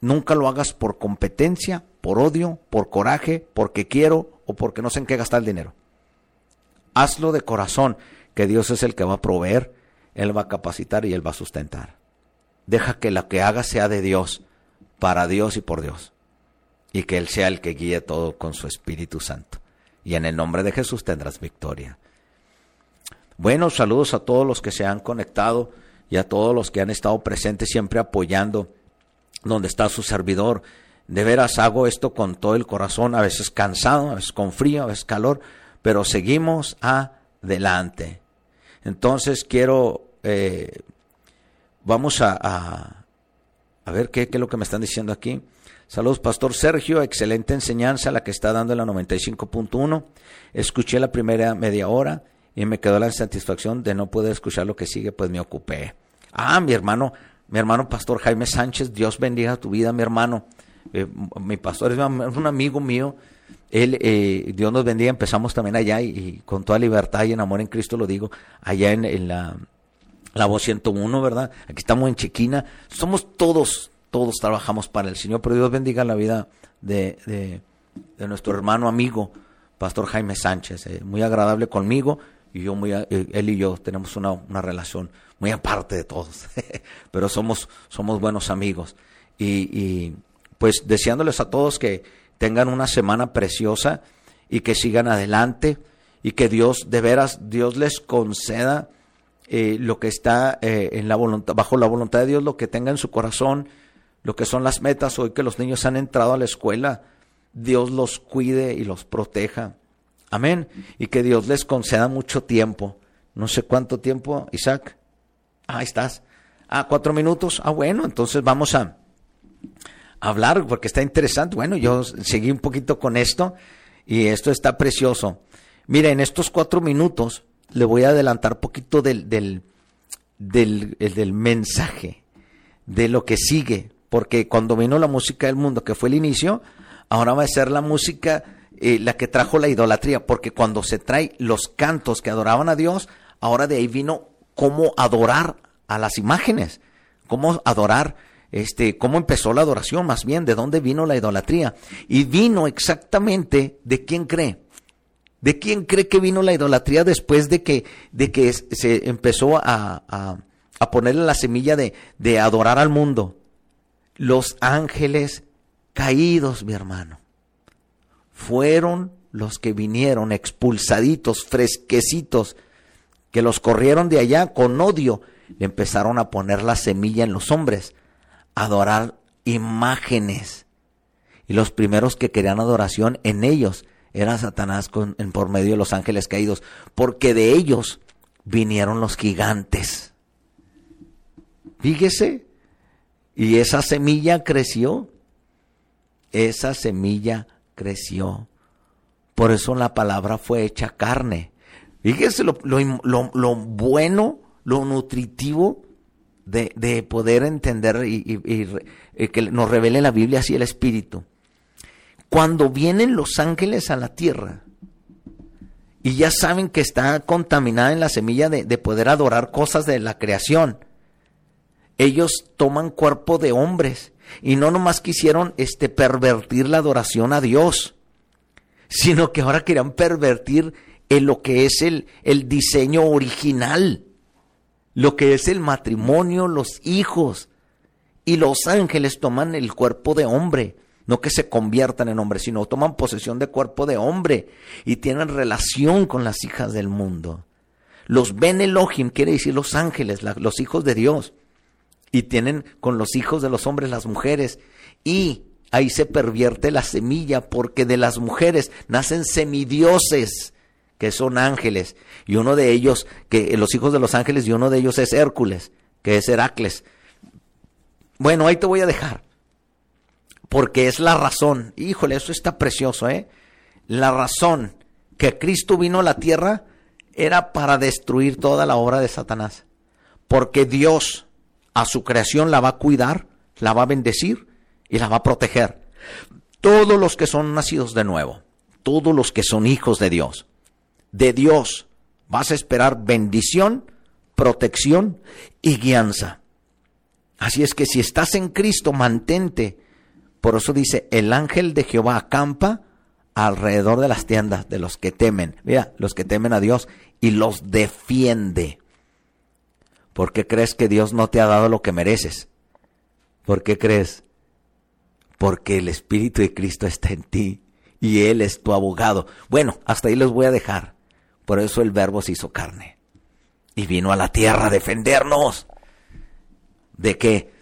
Nunca lo hagas por competencia, por odio, por coraje, porque quiero o porque no sé en qué gastar el dinero. Hazlo de corazón, que Dios es el que va a proveer, Él va a capacitar y Él va a sustentar. Deja que lo que haga sea de Dios, para Dios y por Dios. Y que Él sea el que guíe todo con su Espíritu Santo. Y en el nombre de Jesús tendrás victoria. Bueno, saludos a todos los que se han conectado y a todos los que han estado presentes siempre apoyando donde está su servidor. De veras hago esto con todo el corazón, a veces cansado, a veces con frío, a veces calor, pero seguimos adelante. Entonces quiero, eh, vamos a, a, ver qué, qué, es lo que me están diciendo aquí. Saludos, Pastor Sergio, excelente enseñanza la que está dando en la 95.1. Escuché la primera media hora y me quedó la satisfacción de no poder escuchar lo que sigue, pues me ocupé. Ah, mi hermano, mi hermano Pastor Jaime Sánchez, Dios bendiga tu vida, mi hermano. Eh, mi pastor es un amigo mío él, eh, Dios nos bendiga, empezamos también allá y, con toda libertad y en amor en Cristo lo digo, allá en, la, la voz 101, ¿verdad? Aquí estamos en Chiquina, somos todos, todos trabajamos para el Señor, pero Dios bendiga la vida de, de, nuestro hermano amigo, Pastor Jaime Sánchez, eh, muy agradable conmigo y yo muy, eh, él y yo tenemos una, una relación muy aparte de todos, (laughs) pero somos, somos buenos amigos. Y, y pues deseándoles a todos que tengan una semana preciosa y que sigan adelante y que Dios, de veras, Dios les conceda eh, lo que está eh, en la voluntad, bajo la voluntad de Dios, lo que tenga en su corazón, lo que son las metas hoy que los niños han entrado a la escuela, Dios los cuide y los proteja. Amén. Y que Dios les conceda mucho tiempo. No sé cuánto tiempo, Isaac. Ah, ahí estás. Ah, cuatro minutos. Ah, bueno, entonces vamos a, hablar porque está interesante. Bueno, yo seguí un poquito con esto y esto está precioso. Mira, en estos cuatro minutos le voy a adelantar poquito del, del, del, del mensaje, de lo que sigue, porque cuando vino la música del mundo, que fue el inicio, ahora va a ser la música eh, la que trajo la idolatría, porque cuando se trae los cantos que adoraban a Dios, ahora de ahí vino cómo adorar a las imágenes, cómo adorar este, cómo empezó la adoración, más bien, de dónde vino la idolatría. Y vino exactamente de quién cree. ¿De quién cree que vino la idolatría después de que, de que se empezó a, a, ponerle la semilla de, de adorar al mundo? Los ángeles caídos, mi hermano. Fueron los que vinieron expulsaditos, fresquecitos, que los corrieron de allá con odio, le empezaron a poner la semilla en los hombres adorar imágenes. Y los primeros que querían adoración en ellos era Satanás con, en, por medio de los ángeles caídos, porque de ellos vinieron los gigantes. Fíjese, y esa semilla creció, esa semilla creció. Por eso la palabra fue hecha carne. Fíjese lo, lo, bueno, lo nutritivo de, poder entender y, y, que nos revele la Biblia así el Espíritu. Cuando vienen los ángeles a la tierra y ya saben que está contaminada en la semilla de, de poder adorar cosas de la creación, ellos toman cuerpo de hombres y no nomás quisieron este pervertir la adoración a Dios, sino que ahora querían pervertir en lo que es el, el diseño original, lo que es el matrimonio, los hijos. Y los ángeles toman el cuerpo de hombre, no que se conviertan en hombre, sino toman posesión de cuerpo de hombre y tienen relación con las hijas del mundo. Los Ben Elohim quiere decir los ángeles, los hijos de Dios y tienen con los hijos de los hombres las mujeres. Y ahí se pervierte la semilla porque de las mujeres nacen semidioses que son ángeles. Y uno de ellos que los hijos de los ángeles y uno de ellos es Hércules que es Heracles. Bueno ahí te voy a dejar porque es la razón. Híjole eso está precioso eh la razón que Cristo vino a la tierra era para destruir toda la obra de Satanás porque Dios a su creación la va a cuidar, la va a bendecir y la va a proteger. Todos los que son nacidos de nuevo, todos los que son hijos de Dios, de Dios vas a esperar bendición, protección y guianza. Así es que si estás en Cristo, mantente. Por eso dice, el ángel de Jehová acampa alrededor de las tiendas de los que temen, mira, los que temen a Dios y los defiende. ¿Por qué crees que Dios no te ha dado lo que mereces? ¿Por qué crees? Porque el Espíritu de Cristo está en ti y Él es tu abogado. Bueno, hasta ahí los voy a dejar. Por eso el verbo se hizo carne y vino a la tierra a defendernos. ¿De qué?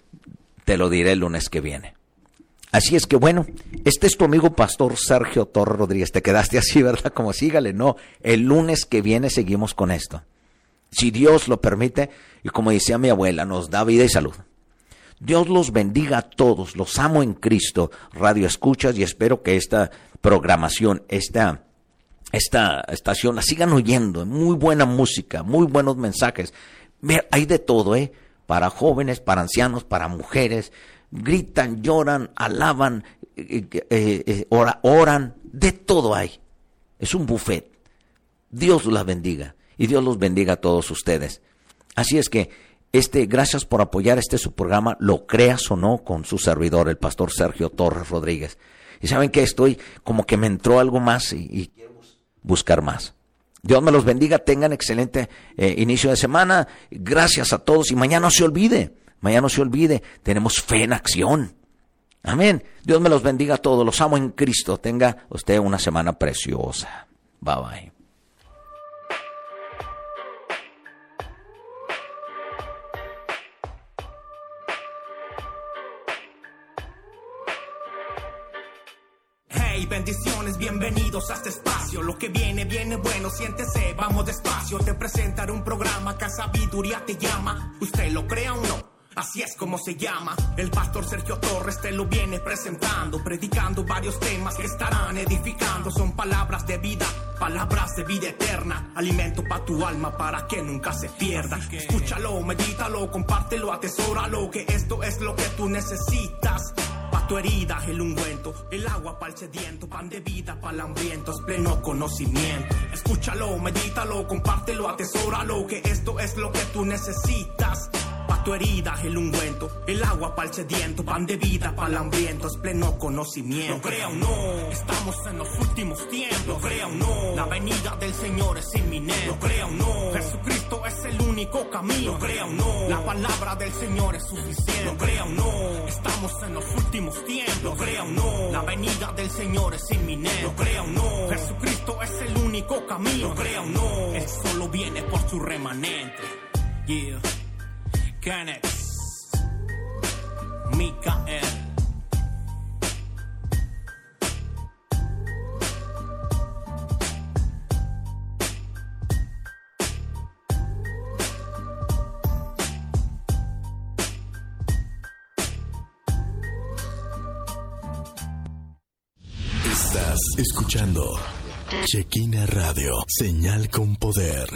Te lo diré el lunes que viene. Así es que bueno, este es tu amigo pastor Sergio Torre Rodríguez. Te quedaste así, ¿verdad? Como sígale. No, el lunes que viene seguimos con esto. Si Dios lo permite, y como decía mi abuela, nos da vida y salud. Dios los bendiga a todos, los amo en Cristo, Radio Escuchas, y espero que esta programación, esta, esta estación la sigan oyendo. Muy buena música, muy buenos mensajes. Hay de todo, ¿eh? Para jóvenes, para ancianos, para mujeres. Gritan, lloran, alaban, eh, eh, eh, oran, de todo hay. Es un buffet. Dios la bendiga y Dios los bendiga a todos ustedes. Así es que, este, gracias por apoyar este su programa, lo creas o no, con su servidor, el pastor Sergio Torres Rodríguez. Y saben que estoy como que me entró algo más y, quiero buscar más. Dios me los bendiga, tengan excelente eh, inicio de semana. Gracias a todos y mañana no se olvide, mañana no se olvide, tenemos fe en acción. Amén. Dios me los bendiga a todos, los amo en Cristo. Tenga usted una semana preciosa. Bye bye. Bendiciones, bienvenidos a este espacio. Lo que viene, viene bueno, siéntese, vamos despacio. Te presentaré un programa que a sabiduría te llama. Usted lo crea o no. Así es como se llama. El pastor Sergio Torres te lo viene presentando, predicando varios temas que estarán edificando. Son palabras de vida, palabras de vida eterna. Alimento para tu alma para que nunca se pierda. Escúchalo, medítalo, compártelo, atesóralo. Que esto es lo que tú necesitas tu herida el ungüento, el agua para el sediento, pan de vida para el hambriento, es pleno conocimiento. Escúchalo, medítalo, compártelo, atesóralo, que esto es lo que tú necesitas. Pa' tu herida el ungüento, el agua para el sediento, pan de vida para el hambriento, es pleno conocimiento. Lo crea o no, estamos en los últimos tiempos. Lo crea o no, la venida del Señor es inminente. Lo crea o no, Jesucristo es el único camino. Lo crea o no, la palabra del Señor es suficiente. Lo crea o no, estamos en los últimos tiempos. Lo crea o no, la venida del Señor es inminente. Lo crea o no, Jesucristo es el único camino. Lo crea o no, Él solo viene por su remanente. Yeah. Canex, Mikael. Estás escuchando Chequina Radio, señal con poder.